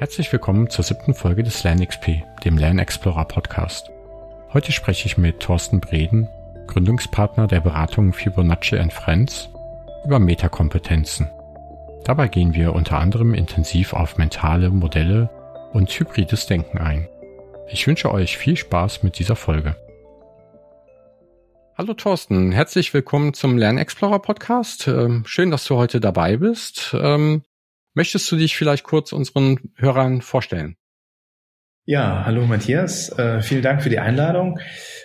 Herzlich willkommen zur siebten Folge des LernXP, dem Lern Explorer Podcast. Heute spreche ich mit Thorsten Breden, Gründungspartner der Beratung Fibonacci Friends, über Metakompetenzen. Dabei gehen wir unter anderem intensiv auf mentale Modelle und hybrides Denken ein. Ich wünsche euch viel Spaß mit dieser Folge. Hallo Thorsten, herzlich willkommen zum Lern Explorer Podcast. Ähm, schön, dass du heute dabei bist. Möchtest du dich vielleicht kurz unseren Hörern vorstellen? Ja, hallo Matthias, äh, vielen Dank für die Einladung.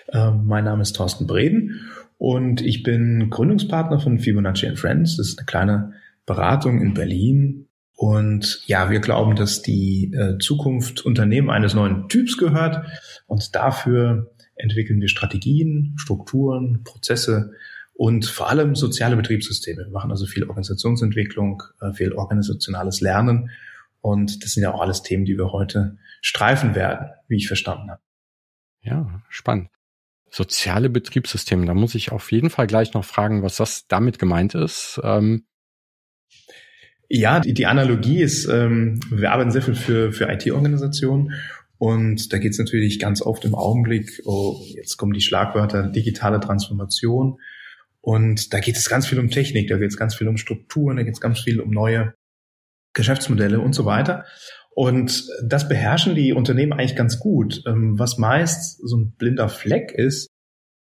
Äh, mein Name ist Thorsten Breden und ich bin Gründungspartner von Fibonacci Friends. Das ist eine kleine Beratung in Berlin. Und ja, wir glauben, dass die äh, Zukunft Unternehmen eines neuen Typs gehört und dafür entwickeln wir Strategien, Strukturen, Prozesse und vor allem soziale Betriebssysteme. Wir machen also viel Organisationsentwicklung, äh, viel organisationales Lernen und das sind ja auch alles Themen, die wir heute streifen werden, wie ich verstanden habe. Ja, spannend. Soziale Betriebssysteme, da muss ich auf jeden Fall gleich noch fragen, was das damit gemeint ist. Ähm ja, die, die Analogie ist, ähm, wir arbeiten sehr viel für, für IT-Organisationen und da geht es natürlich ganz oft im Augenblick, oh, jetzt kommen die Schlagwörter digitale Transformation, und da geht es ganz viel um Technik, da geht es ganz viel um Strukturen, da geht es ganz viel um neue Geschäftsmodelle und so weiter. Und das beherrschen die Unternehmen eigentlich ganz gut. Ähm, was meist so ein blinder Fleck ist,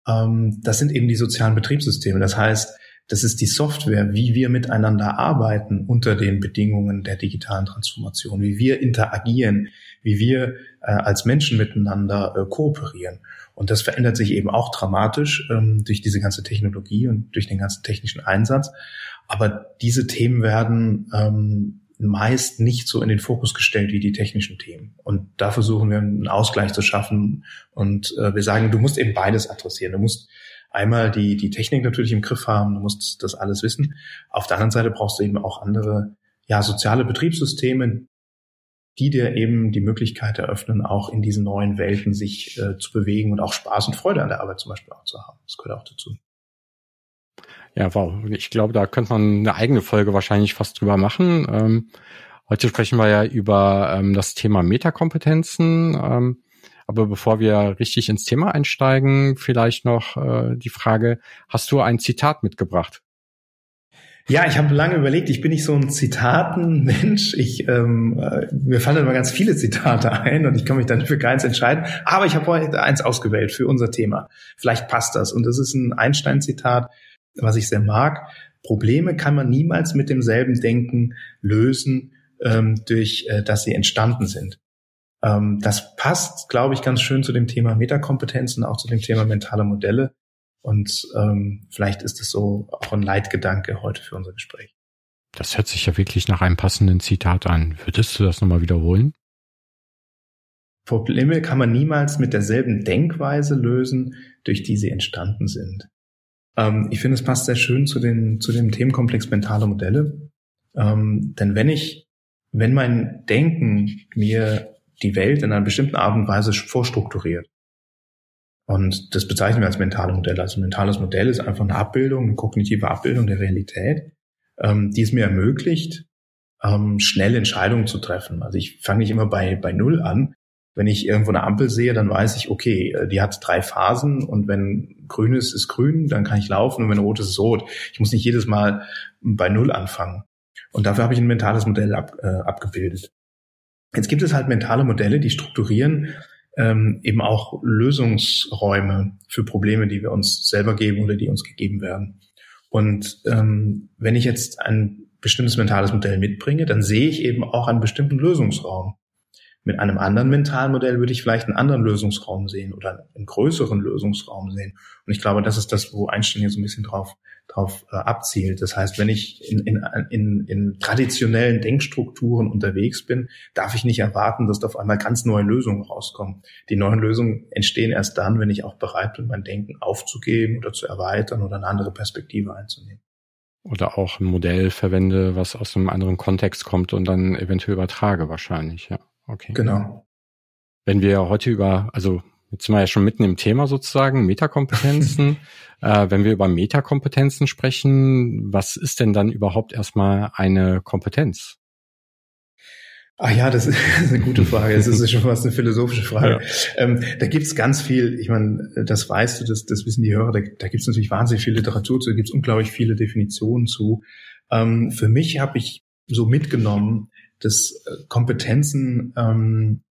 ähm, das sind eben die sozialen Betriebssysteme. Das heißt, das ist die Software, wie wir miteinander arbeiten unter den Bedingungen der digitalen Transformation, wie wir interagieren, wie wir äh, als Menschen miteinander äh, kooperieren. Und das verändert sich eben auch dramatisch ähm, durch diese ganze Technologie und durch den ganzen technischen Einsatz. Aber diese Themen werden ähm, meist nicht so in den Fokus gestellt wie die technischen Themen. Und da versuchen wir einen Ausgleich zu schaffen. Und äh, wir sagen, du musst eben beides adressieren. Du musst einmal die, die Technik natürlich im Griff haben, du musst das alles wissen. Auf der anderen Seite brauchst du eben auch andere ja, soziale Betriebssysteme, die dir eben die Möglichkeit eröffnen, auch in diesen neuen Welten sich äh, zu bewegen und auch Spaß und Freude an der Arbeit zum Beispiel auch zu haben. Das gehört auch dazu. Ja, wow. Ich glaube, da könnte man eine eigene Folge wahrscheinlich fast drüber machen. Ähm, heute sprechen wir ja über ähm, das Thema Metakompetenzen. Ähm, aber bevor wir richtig ins Thema einsteigen, vielleicht noch äh, die Frage, hast du ein Zitat mitgebracht? Ja, ich habe lange überlegt, ich bin nicht so ein Zitatenmensch. Ich, ähm, äh, mir fallen immer ganz viele Zitate ein und ich kann mich dann für keins entscheiden. Aber ich habe heute eins ausgewählt für unser Thema. Vielleicht passt das. Und das ist ein Einstein-Zitat, was ich sehr mag. Probleme kann man niemals mit demselben Denken lösen, ähm, durch äh, dass sie entstanden sind. Ähm, das passt, glaube ich, ganz schön zu dem Thema Metakompetenzen, auch zu dem Thema mentale Modelle. Und ähm, vielleicht ist es so auch ein Leitgedanke heute für unser Gespräch. Das hört sich ja wirklich nach einem passenden Zitat an. Würdest du das nochmal wiederholen? Probleme kann man niemals mit derselben Denkweise lösen, durch die sie entstanden sind. Ähm, ich finde, es passt sehr schön zu, den, zu dem Themenkomplex mentale Modelle. Ähm, denn wenn ich, wenn mein Denken mir die Welt in einer bestimmten Art und Weise vorstrukturiert, und das bezeichnen wir als mentale Modelle. Also ein mentales Modell ist einfach eine Abbildung, eine kognitive Abbildung der Realität, ähm, die es mir ermöglicht, ähm, schnell Entscheidungen zu treffen. Also ich fange nicht immer bei, bei Null an. Wenn ich irgendwo eine Ampel sehe, dann weiß ich, okay, äh, die hat drei Phasen und wenn grün ist, ist grün, dann kann ich laufen und wenn rot ist, ist rot. Ich muss nicht jedes Mal bei Null anfangen. Und dafür habe ich ein mentales Modell ab, äh, abgebildet. Jetzt gibt es halt mentale Modelle, die strukturieren ähm, eben auch Lösungsräume für Probleme, die wir uns selber geben oder die uns gegeben werden. Und ähm, wenn ich jetzt ein bestimmtes mentales Modell mitbringe, dann sehe ich eben auch einen bestimmten Lösungsraum. Mit einem anderen mentalen Modell würde ich vielleicht einen anderen Lösungsraum sehen oder einen größeren Lösungsraum sehen. Und ich glaube, das ist das, wo Einstein hier so ein bisschen drauf drauf äh, abzielt. Das heißt, wenn ich in, in, in, in traditionellen Denkstrukturen unterwegs bin, darf ich nicht erwarten, dass da auf einmal ganz neue Lösungen rauskommen. Die neuen Lösungen entstehen erst dann, wenn ich auch bereit bin, mein Denken aufzugeben oder zu erweitern oder eine andere Perspektive einzunehmen. Oder auch ein Modell verwende, was aus einem anderen Kontext kommt und dann eventuell übertrage wahrscheinlich, ja. Okay. Genau. Wenn wir heute über, also Jetzt sind wir ja schon mitten im Thema sozusagen, Metakompetenzen. äh, wenn wir über Metakompetenzen sprechen, was ist denn dann überhaupt erstmal eine Kompetenz? Ah ja, das ist eine gute Frage. Das ist schon fast eine philosophische Frage. Ja. Ähm, da gibt's ganz viel, ich meine, das weißt du, das, das wissen die Hörer, da, da gibt's natürlich wahnsinnig viel Literatur zu, da gibt's unglaublich viele Definitionen zu. Ähm, für mich habe ich so mitgenommen, dass äh, Kompetenzen ähm,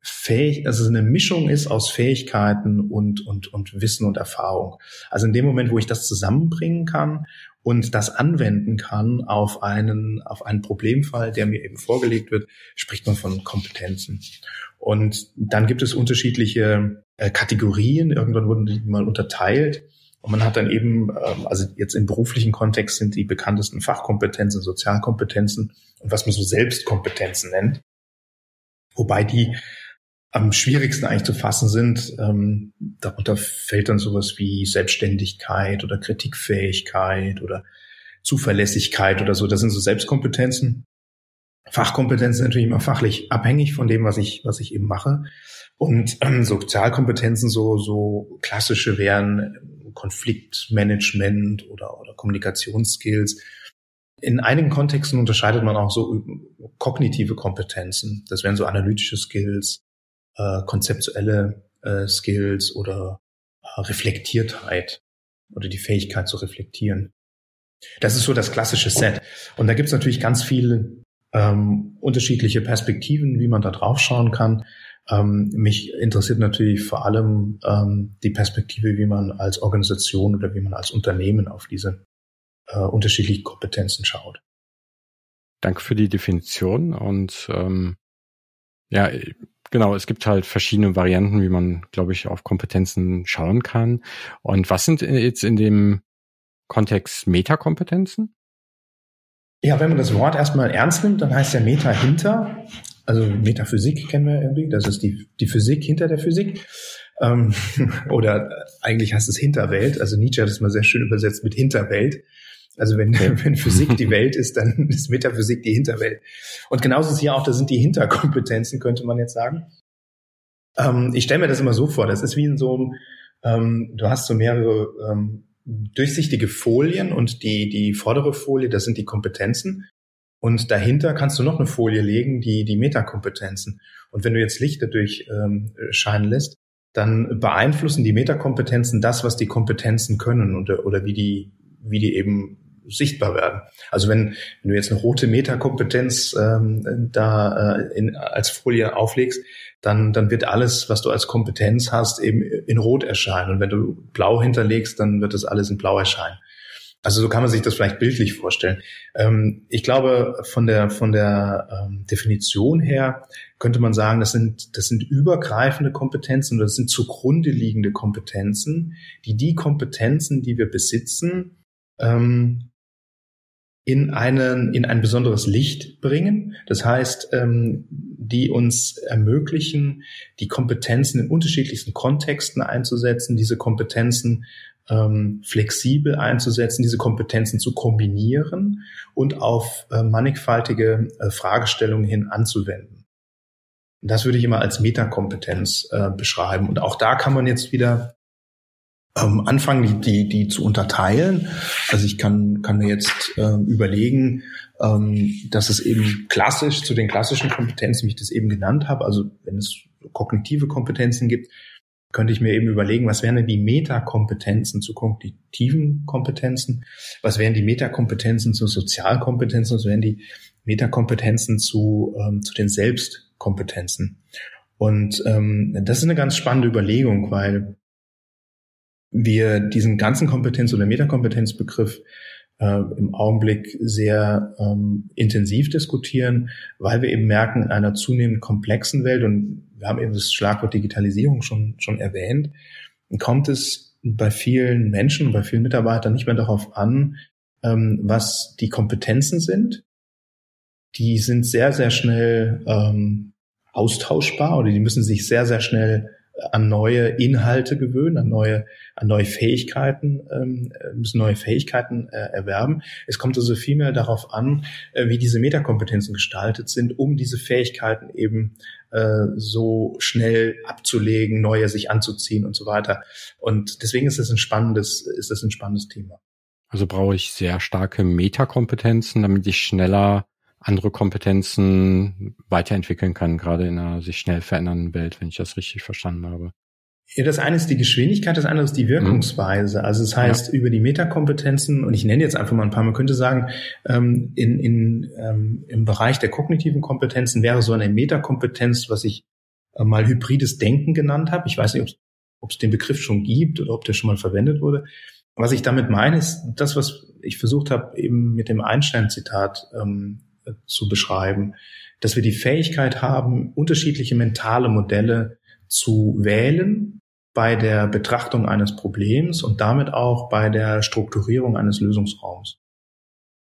fähig, also eine Mischung ist aus Fähigkeiten und, und, und Wissen und Erfahrung. Also in dem Moment, wo ich das zusammenbringen kann und das anwenden kann auf einen, auf einen Problemfall, der mir eben vorgelegt wird, spricht man von Kompetenzen. Und dann gibt es unterschiedliche äh, Kategorien. Irgendwann wurden die mal unterteilt. Und man hat dann eben, ähm, also jetzt im beruflichen Kontext sind die bekanntesten Fachkompetenzen, Sozialkompetenzen und was man so Selbstkompetenzen nennt. Wobei die am schwierigsten eigentlich zu fassen sind. Ähm, darunter fällt dann sowas wie Selbstständigkeit oder Kritikfähigkeit oder Zuverlässigkeit oder so. Das sind so Selbstkompetenzen. Fachkompetenzen sind natürlich immer fachlich abhängig von dem, was ich, was ich eben mache. Und ähm, Sozialkompetenzen, so, so klassische wären Konfliktmanagement oder, oder Kommunikationsskills. In einigen Kontexten unterscheidet man auch so kognitive Kompetenzen. Das wären so analytische Skills, äh, konzeptuelle äh, Skills oder äh, Reflektiertheit oder die Fähigkeit zu reflektieren. Das ist so das klassische Set. Und da gibt's natürlich ganz viele ähm, unterschiedliche Perspektiven, wie man da drauf schauen kann. Ähm, mich interessiert natürlich vor allem ähm, die Perspektive, wie man als Organisation oder wie man als Unternehmen auf diese äh, unterschiedlichen Kompetenzen schaut. Danke für die Definition und ähm, ja, genau, es gibt halt verschiedene Varianten, wie man, glaube ich, auf Kompetenzen schauen kann. Und was sind jetzt in dem Kontext Metakompetenzen? Ja, wenn man das Wort erstmal ernst nimmt, dann heißt ja Meta hinter. Also Metaphysik kennen wir irgendwie. Das ist die, die Physik hinter der Physik. Ähm, oder eigentlich heißt es Hinterwelt. Also Nietzsche hat es mal sehr schön übersetzt mit Hinterwelt. Also wenn, wenn Physik die Welt ist, dann ist Metaphysik die Hinterwelt. Und genauso ist hier auch, das sind die Hinterkompetenzen, könnte man jetzt sagen. Ähm, ich stelle mir das immer so vor, das ist wie in so einem, ähm, du hast so mehrere ähm, durchsichtige Folien und die, die vordere Folie, das sind die Kompetenzen. Und dahinter kannst du noch eine Folie legen, die, die Metakompetenzen. Und wenn du jetzt Licht dadurch ähm, scheinen lässt, dann beeinflussen die Metakompetenzen das, was die Kompetenzen können oder, oder wie die, wie die eben sichtbar werden. Also wenn, wenn du jetzt eine rote Metakompetenz ähm, da äh, in, als Folie auflegst, dann, dann wird alles, was du als Kompetenz hast, eben in Rot erscheinen. Und wenn du blau hinterlegst, dann wird das alles in Blau erscheinen. Also so kann man sich das vielleicht bildlich vorstellen. Ähm, ich glaube, von der, von der ähm, Definition her könnte man sagen, das sind, das sind übergreifende Kompetenzen oder das sind zugrunde liegende Kompetenzen, die die Kompetenzen, die wir besitzen, ähm, in einen in ein besonderes Licht bringen. Das heißt, ähm, die uns ermöglichen, die Kompetenzen in unterschiedlichsten Kontexten einzusetzen, diese Kompetenzen ähm, flexibel einzusetzen, diese Kompetenzen zu kombinieren und auf äh, mannigfaltige äh, Fragestellungen hin anzuwenden. Das würde ich immer als Metakompetenz äh, beschreiben. Und auch da kann man jetzt wieder ähm, anfangen, die, die, die zu unterteilen. Also ich kann, kann mir jetzt ähm, überlegen, ähm, dass es eben klassisch zu den klassischen Kompetenzen, wie ich das eben genannt habe, also wenn es kognitive Kompetenzen gibt, könnte ich mir eben überlegen, was wären denn die Metakompetenzen zu kognitiven Kompetenzen, was wären die Metakompetenzen zu Sozialkompetenzen, was wären die Metakompetenzen zu, ähm, zu den Selbstkompetenzen. Und ähm, das ist eine ganz spannende Überlegung, weil wir diesen ganzen Kompetenz- oder Metakompetenzbegriff äh, im Augenblick sehr ähm, intensiv diskutieren, weil wir eben merken, in einer zunehmend komplexen Welt, und wir haben eben das Schlagwort Digitalisierung schon, schon erwähnt, kommt es bei vielen Menschen, bei vielen Mitarbeitern nicht mehr darauf an, ähm, was die Kompetenzen sind. Die sind sehr, sehr schnell ähm, austauschbar oder die müssen sich sehr, sehr schnell an neue Inhalte gewöhnen, an neue, an neue Fähigkeiten, ähm, müssen neue Fähigkeiten äh, erwerben. Es kommt also vielmehr darauf an, äh, wie diese Metakompetenzen gestaltet sind, um diese Fähigkeiten eben äh, so schnell abzulegen, neue sich anzuziehen und so weiter. Und deswegen ist das ein spannendes, ist das ein spannendes Thema. Also brauche ich sehr starke Metakompetenzen, damit ich schneller andere Kompetenzen weiterentwickeln kann, gerade in einer sich schnell verändernden Welt, wenn ich das richtig verstanden habe. Ja, das eine ist die Geschwindigkeit, das andere ist die Wirkungsweise. Also das heißt, ja. über die Metakompetenzen, und ich nenne jetzt einfach mal ein paar, man könnte sagen, ähm, in, in, ähm, im Bereich der kognitiven Kompetenzen wäre so eine Metakompetenz, was ich äh, mal hybrides Denken genannt habe. Ich weiß nicht, ob es den Begriff schon gibt oder ob der schon mal verwendet wurde. Was ich damit meine, ist das, was ich versucht habe, eben mit dem Einstein-Zitat ähm, zu beschreiben, dass wir die Fähigkeit haben, unterschiedliche mentale Modelle zu wählen bei der Betrachtung eines Problems und damit auch bei der Strukturierung eines Lösungsraums.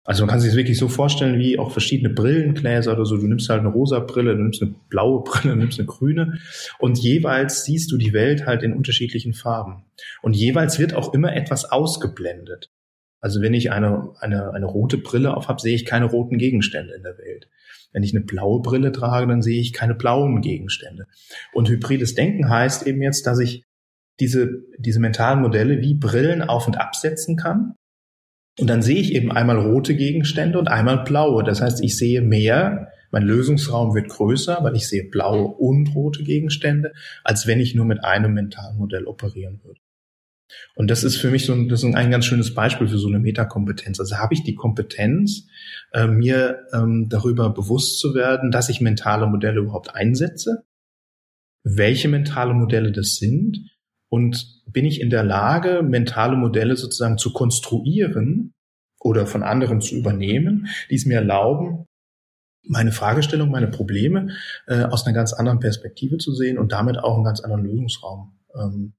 Also man kann sich das wirklich so vorstellen wie auch verschiedene Brillengläser oder so. Du nimmst halt eine rosa Brille, du nimmst eine blaue Brille, du nimmst eine grüne und jeweils siehst du die Welt halt in unterschiedlichen Farben. Und jeweils wird auch immer etwas ausgeblendet. Also wenn ich eine, eine, eine rote Brille auf habe, sehe ich keine roten Gegenstände in der Welt. Wenn ich eine blaue Brille trage, dann sehe ich keine blauen Gegenstände. Und hybrides Denken heißt eben jetzt, dass ich diese, diese mentalen Modelle wie Brillen auf und absetzen kann. Und dann sehe ich eben einmal rote Gegenstände und einmal blaue. Das heißt, ich sehe mehr, mein Lösungsraum wird größer, weil ich sehe blaue und rote Gegenstände, als wenn ich nur mit einem mentalen Modell operieren würde. Und das ist für mich so ein, das ist ein ganz schönes Beispiel für so eine Metakompetenz. Also habe ich die Kompetenz, äh, mir ähm, darüber bewusst zu werden, dass ich mentale Modelle überhaupt einsetze, welche mentale Modelle das sind und bin ich in der Lage, mentale Modelle sozusagen zu konstruieren oder von anderen zu übernehmen, die es mir erlauben, meine Fragestellung, meine Probleme äh, aus einer ganz anderen Perspektive zu sehen und damit auch einen ganz anderen Lösungsraum ähm,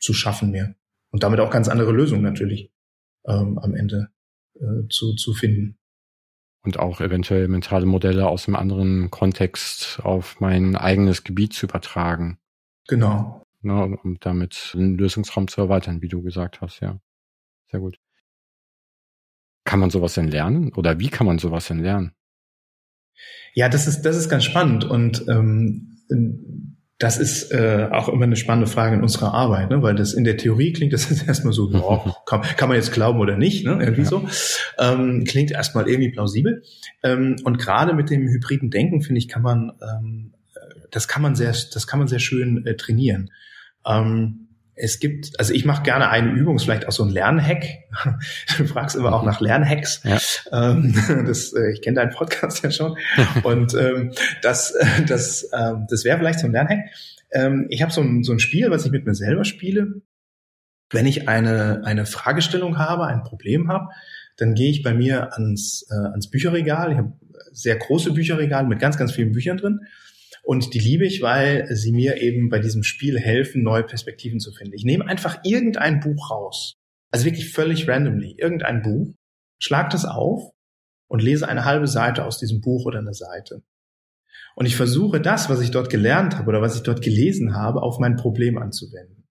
zu schaffen mir und damit auch ganz andere Lösungen natürlich ähm, am Ende äh, zu, zu finden. Und auch eventuell mentale Modelle aus einem anderen Kontext auf mein eigenes Gebiet zu übertragen. Genau. Ne, um damit den Lösungsraum zu erweitern, wie du gesagt hast, ja. Sehr gut. Kann man sowas denn lernen? Oder wie kann man sowas denn lernen? Ja, das ist, das ist ganz spannend. Und ähm, das ist äh, auch immer eine spannende Frage in unserer Arbeit, ne? weil das in der Theorie klingt das ist erstmal so, oh, kann, kann man jetzt glauben oder nicht, ne? irgendwie ja. so. Ähm, klingt erstmal irgendwie plausibel. Ähm, und gerade mit dem hybriden Denken, finde ich, kann man, ähm, das kann man sehr, das kann man sehr schön äh, trainieren. Ähm, es gibt, also ich mache gerne eine Übung, ist vielleicht auch so ein Lernhack. Du fragst immer auch nach Lernhacks. Ja. Ähm, das, äh, ich kenne deinen Podcast ja schon. Und ähm, das, äh, das, ähm, das wäre vielleicht so ein Lernhack. Ich habe so ein, so ein Spiel, was ich mit mir selber spiele. Wenn ich eine, eine Fragestellung habe, ein Problem habe, dann gehe ich bei mir ans, äh, ans Bücherregal. Ich habe sehr große Bücherregal mit ganz, ganz vielen Büchern drin. Und die liebe ich, weil sie mir eben bei diesem Spiel helfen, neue Perspektiven zu finden. Ich nehme einfach irgendein Buch raus. Also wirklich völlig randomly. Irgendein Buch. Schlag das auf und lese eine halbe Seite aus diesem Buch oder eine Seite. Und ich versuche das, was ich dort gelernt habe oder was ich dort gelesen habe, auf mein Problem anzuwenden.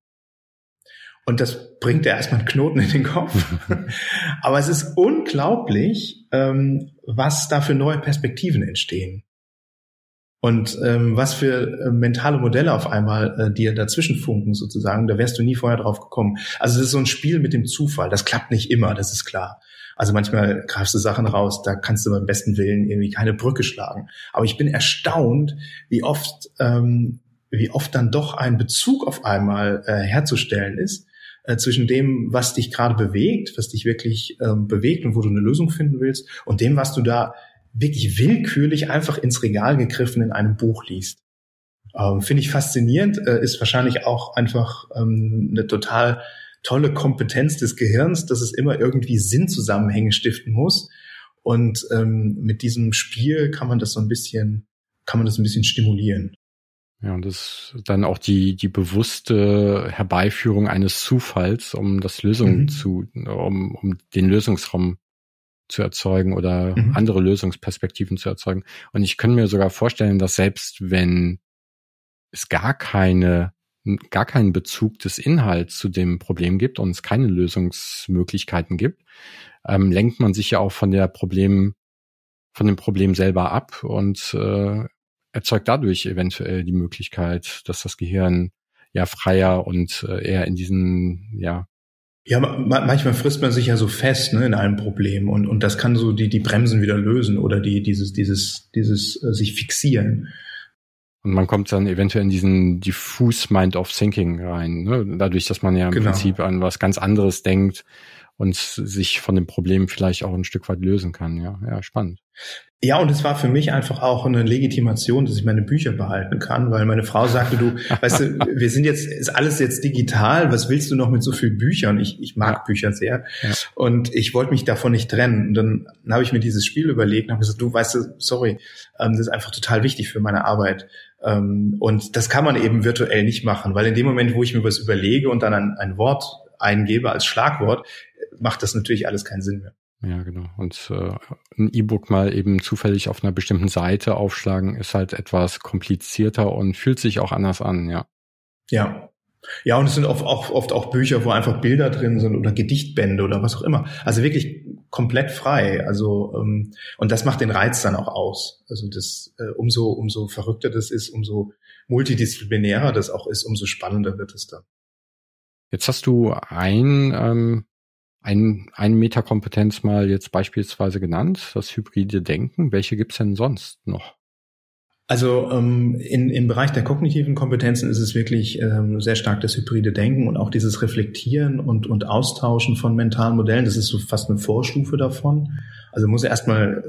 Und das bringt ja erstmal einen Knoten in den Kopf. Aber es ist unglaublich, ähm, was da für neue Perspektiven entstehen. Und ähm, was für äh, mentale Modelle auf einmal äh, dir dazwischen funken sozusagen, da wärst du nie vorher drauf gekommen. Also es ist so ein Spiel mit dem Zufall. Das klappt nicht immer, das ist klar. Also manchmal greifst du Sachen raus, da kannst du beim besten Willen irgendwie keine Brücke schlagen. Aber ich bin erstaunt, wie oft, ähm, wie oft dann doch ein Bezug auf einmal äh, herzustellen ist äh, zwischen dem, was dich gerade bewegt, was dich wirklich ähm, bewegt und wo du eine Lösung finden willst, und dem, was du da wirklich willkürlich einfach ins Regal gegriffen in einem Buch liest. Ähm, Finde ich faszinierend, äh, ist wahrscheinlich auch einfach ähm, eine total tolle Kompetenz des Gehirns, dass es immer irgendwie Sinnzusammenhänge stiften muss. Und ähm, mit diesem Spiel kann man das so ein bisschen, kann man das ein bisschen stimulieren. Ja, und das ist dann auch die, die bewusste Herbeiführung eines Zufalls, um das Lösung mhm. zu, um, um den Lösungsraum zu erzeugen oder mhm. andere Lösungsperspektiven zu erzeugen. Und ich kann mir sogar vorstellen, dass selbst wenn es gar keine gar keinen Bezug des Inhalts zu dem Problem gibt und es keine Lösungsmöglichkeiten gibt, ähm, lenkt man sich ja auch von der Problem, von dem Problem selber ab und äh, erzeugt dadurch eventuell die Möglichkeit, dass das Gehirn ja freier und äh, eher in diesen ja Ja, manchmal frisst man sich ja so fest ne, in einem Problem und, und das kann so die, die Bremsen wieder lösen oder die, dieses, dieses, dieses äh, sich fixieren. Und man kommt dann eventuell in diesen diffuse Mind of Thinking rein, ne? dadurch, dass man ja im genau. Prinzip an was ganz anderes denkt und sich von dem Problem vielleicht auch ein Stück weit lösen kann. Ja, ja, spannend. Ja, und es war für mich einfach auch eine Legitimation, dass ich meine Bücher behalten kann, weil meine Frau sagte, du, weißt du, wir sind jetzt, ist alles jetzt digital, was willst du noch mit so vielen Büchern? Ich, ich mag. Bücher sehr. Ja. Und ich wollte mich davon nicht trennen. Und dann habe ich mir dieses Spiel überlegt und habe gesagt, du, weißt du, sorry, ähm, das ist einfach total wichtig für meine Arbeit. Ähm, und das kann man eben virtuell nicht machen, weil in dem Moment, wo ich mir was überlege und dann ein, ein Wort eingebe als Schlagwort, macht das natürlich alles keinen Sinn mehr. Ja, genau. Und äh, ein E-Book mal eben zufällig auf einer bestimmten Seite aufschlagen, ist halt etwas komplizierter und fühlt sich auch anders an, ja. Ja. Ja, und es sind oft auch, oft auch Bücher, wo einfach Bilder drin sind oder Gedichtbände oder was auch immer. Also wirklich komplett frei. Also ähm, und das macht den Reiz dann auch aus. Also das äh, umso umso verrückter das ist, umso multidisziplinärer das auch ist, umso spannender wird es dann. Jetzt hast du ein ähm, ein, eine Metakompetenz mal jetzt beispielsweise genannt, das hybride Denken. Welche gibt's denn sonst noch? Also ähm, in, im Bereich der kognitiven Kompetenzen ist es wirklich ähm, sehr stark das hybride Denken und auch dieses Reflektieren und, und Austauschen von mentalen Modellen. Das ist so fast eine Vorstufe davon. Also muss erstmal,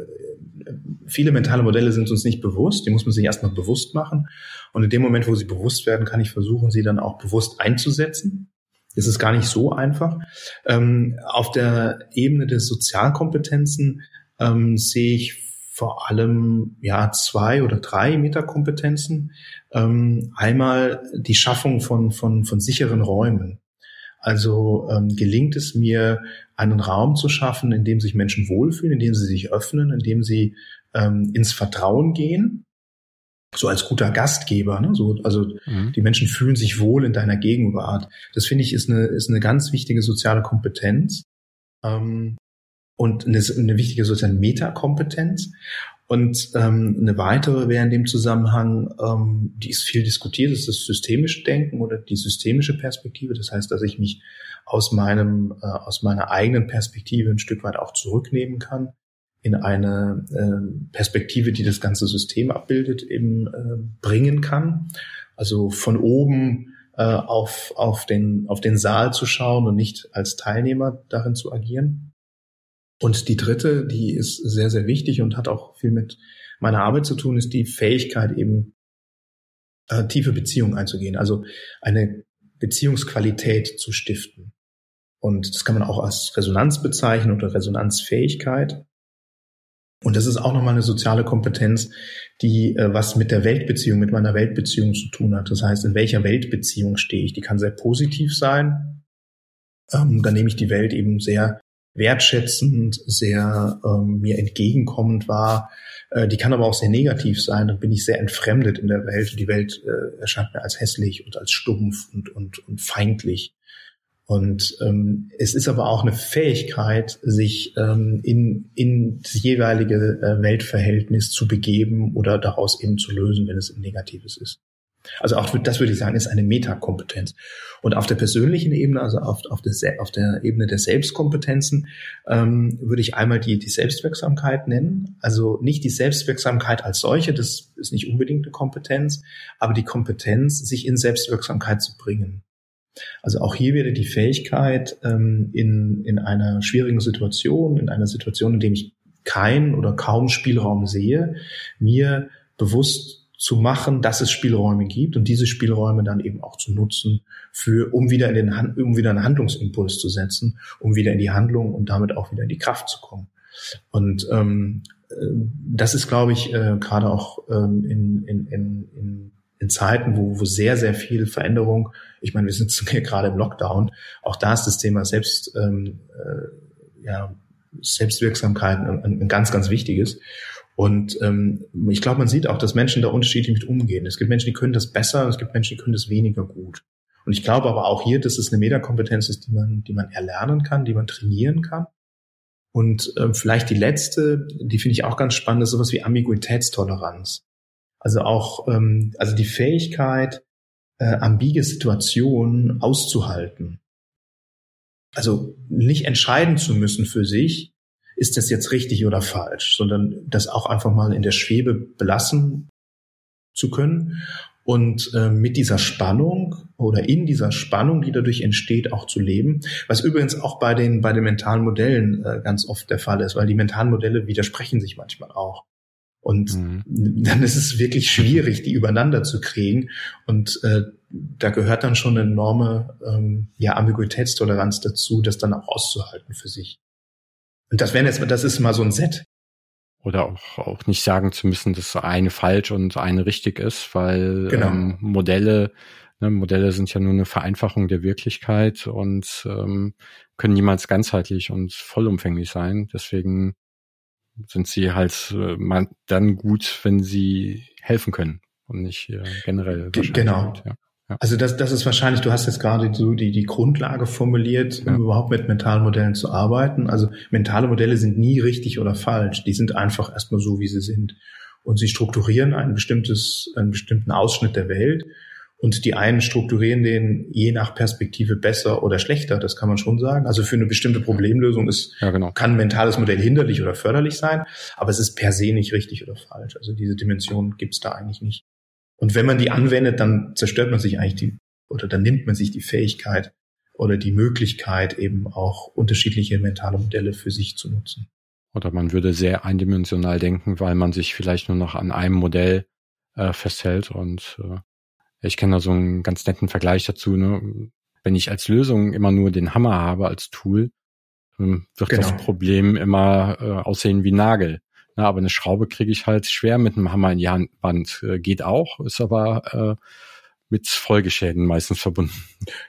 äh, viele mentale Modelle sind uns nicht bewusst, die muss man sich erstmal bewusst machen. Und in dem Moment, wo sie bewusst werden, kann ich versuchen, sie dann auch bewusst einzusetzen. Es ist gar nicht so einfach. Ähm, auf der Ebene der Sozialkompetenzen ähm, sehe ich vor allem ja zwei oder drei Metakompetenzen. Ähm, einmal die Schaffung von von von sicheren Räumen. Also ähm, gelingt es mir, einen Raum zu schaffen, in dem sich Menschen wohlfühlen, in dem sie sich öffnen, in dem sie ähm, ins Vertrauen gehen so als guter Gastgeber, ne? so, also mhm. die Menschen fühlen sich wohl in deiner Gegenwart. Das finde ich ist eine, ist eine ganz wichtige soziale Kompetenz ähm, und eine, eine wichtige soziale Metakompetenz. Und ähm, eine weitere wäre in dem Zusammenhang, ähm, die ist viel diskutiert, ist das systemische Denken oder die systemische Perspektive. Das heißt, dass ich mich aus meinem, äh, aus meiner eigenen Perspektive ein Stück weit auch zurücknehmen kann in eine äh, Perspektive, die das ganze System abbildet, eben äh, bringen kann. Also von oben äh, auf, auf, den, auf den Saal zu schauen und nicht als Teilnehmer darin zu agieren. Und die dritte, die ist sehr, sehr wichtig und hat auch viel mit meiner Arbeit zu tun, ist die Fähigkeit eben äh, tiefe Beziehungen einzugehen, also eine Beziehungsqualität zu stiften. Und das kann man auch als Resonanz bezeichnen oder Resonanzfähigkeit. Und das ist auch nochmal eine soziale Kompetenz, die äh, was mit der Weltbeziehung, mit meiner Weltbeziehung zu tun hat. Das heißt, in welcher Weltbeziehung stehe ich? Die kann sehr positiv sein. Ähm, dann nehme ich die Welt eben sehr wertschätzend, sehr ähm, mir entgegenkommend wahr. Äh, die kann aber auch sehr negativ sein. Dann bin ich sehr entfremdet in der Welt. Die Welt äh, erscheint mir als hässlich und als stumpf und, und, und feindlich. Und ähm, es ist aber auch eine Fähigkeit, sich ähm, in, in das jeweilige äh, Weltverhältnis zu begeben oder daraus eben zu lösen, wenn es ein negatives ist. Also auch das würde ich sagen, ist eine Metakompetenz. Und auf der persönlichen Ebene, also auf, auf, der, auf der Ebene der Selbstkompetenzen, ähm, würde ich einmal die, die Selbstwirksamkeit nennen. Also nicht die Selbstwirksamkeit als solche, das ist nicht unbedingt eine Kompetenz, aber die Kompetenz, sich in Selbstwirksamkeit zu bringen. Also auch hier wieder die Fähigkeit, ähm, in, in einer schwierigen Situation, in einer Situation, in dem ich keinen oder kaum Spielraum sehe, mir bewusst zu machen, dass es Spielräume gibt und diese Spielräume dann eben auch zu nutzen, für, um wieder in den, um wieder einen Handlungsimpuls zu setzen, um wieder in die Handlung und damit auch wieder in die Kraft zu kommen. Und ähm, äh, das ist, glaube ich, äh, gerade auch ähm, in, in, in, in in Zeiten, wo, wo sehr, sehr viel Veränderung, ich meine, wir sitzen hier gerade im Lockdown, auch da ist das Thema Selbst, ähm, äh, ja, Selbstwirksamkeit ein, ein ganz, ganz wichtiges. Und ähm, ich glaube, man sieht auch, dass Menschen da unterschiedlich mit umgehen. Es gibt Menschen, die können das besser, es gibt Menschen, die können das weniger gut. Und ich glaube aber auch hier, dass es eine Metakompetenz ist, die man, die man erlernen kann, die man trainieren kann. Und ähm, vielleicht die letzte, die finde ich auch ganz spannend, ist sowas wie Ambiguitätstoleranz. Also auch, ähm, also die Fähigkeit, äh, ambige Situationen auszuhalten. also nicht entscheiden zu müssen für sich, ist das jetzt richtig oder falsch, sondern das auch einfach mal in der Schwebe belassen zu können und äh, mit dieser Spannung oder in dieser Spannung, die dadurch entsteht, auch zu leben. Was übrigens auch bei den bei den mentalen Modellen äh, ganz oft der Fall ist, weil die mentalen Modelle widersprechen sich manchmal auch. Und mhm. dann ist es wirklich schwierig, die übereinander zu kriegen. Und äh, da gehört dann schon eine enorme ähm, ja, Ambiguitätstoleranz dazu, das dann auch auszuhalten für sich. Und das wäre jetzt, das ist mal so ein Set. Oder auch, auch nicht sagen zu müssen, dass eine falsch und eine richtig ist, weil genau. ähm, Modelle, ne, Modelle sind ja nur eine Vereinfachung der Wirklichkeit und ähm, können niemals ganzheitlich und vollumfänglich sein. Deswegen sind sie halt äh, dann gut, wenn sie helfen können und nicht äh, generell. Genau. Gut, ja. Also das, das ist wahrscheinlich, du hast jetzt gerade so die, die Grundlage formuliert, um ja. überhaupt mit mentalen Modellen zu arbeiten. Also mentale Modelle sind nie richtig oder falsch. Die sind einfach erstmal so, wie sie sind. Und sie strukturieren ein bestimmtes, einen bestimmten Ausschnitt der Welt. Und die einen strukturieren den je nach Perspektive besser oder schlechter, das kann man schon sagen. Also für eine bestimmte Problemlösung ist, ja, genau. kann ein mentales Modell hinderlich oder förderlich sein, aber es ist per se nicht richtig oder falsch. Also diese Dimension gibt es da eigentlich nicht. Und wenn man die anwendet, dann zerstört man sich eigentlich die, oder dann nimmt man sich die Fähigkeit oder die Möglichkeit, eben auch unterschiedliche mentale Modelle für sich zu nutzen. Oder man würde sehr eindimensional denken, weil man sich vielleicht nur noch an einem Modell äh, festhält. Und äh, ich kenne da so einen ganz netten Vergleich dazu. Ne? Wenn ich als Lösung immer nur den Hammer habe als Tool, wird genau. das Problem immer äh, aussehen wie Nagel. Na, aber eine Schraube kriege ich halt schwer mit einem Hammer in die Wand. Äh, geht auch, ist aber äh, mit Folgeschäden meistens verbunden.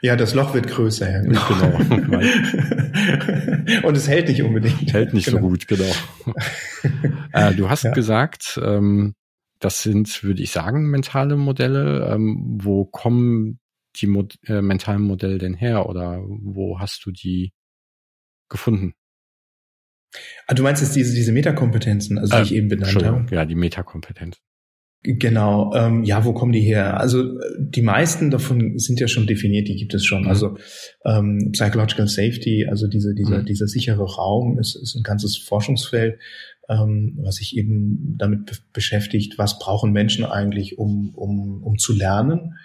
Ja, das Loch wird größer. Ja, genau. genau. Und es hält nicht unbedingt. Hält nicht genau. so gut, genau. äh, du hast ja. gesagt, ähm, das sind, würde ich sagen, mentale Modelle. Ähm, wo kommen die Mod äh, mentalen Modelle denn her oder wo hast du die gefunden? Ah, du meinst jetzt diese, diese Metakompetenzen, also die äh, ich eben benannt habe? Ja, die Metakompetenzen. Genau, ähm, ja, wo kommen die her? Also die meisten davon sind ja schon definiert, die gibt es schon. Mhm. Also ähm, Psychological Safety, also diese, dieser, mhm. dieser sichere Raum ist, ist ein ganzes Forschungsfeld, ähm, was sich eben damit beschäftigt, was brauchen Menschen eigentlich, um, um, um zu lernen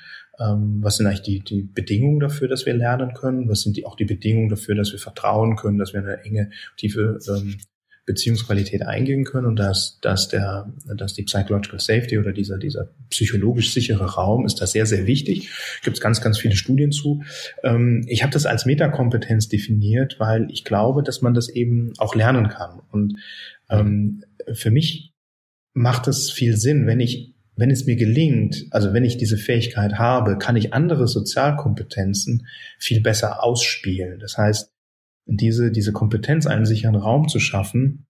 ähm, was sind eigentlich die, die Bedingungen dafür, dass wir lernen können? Was sind die, auch die Bedingungen dafür, dass wir vertrauen können, dass wir eine enge, tiefe ähm, Beziehungsqualität eingehen können und dass, dass der, dass die Psychological Safety oder dieser, dieser psychologisch sichere Raum ist da sehr, sehr wichtig. Gibt es ganz, ganz viele Studien zu. Ähm, ich habe das als Metakompetenz definiert, weil ich glaube, dass man das eben auch lernen kann. Und ähm, für mich macht es viel Sinn, wenn ich wenn es mir gelingt, also wenn ich diese Fähigkeit habe, kann ich andere Sozialkompetenzen viel besser ausspielen. Das heißt, diese, diese Kompetenz, einen sicheren Raum zu schaffen,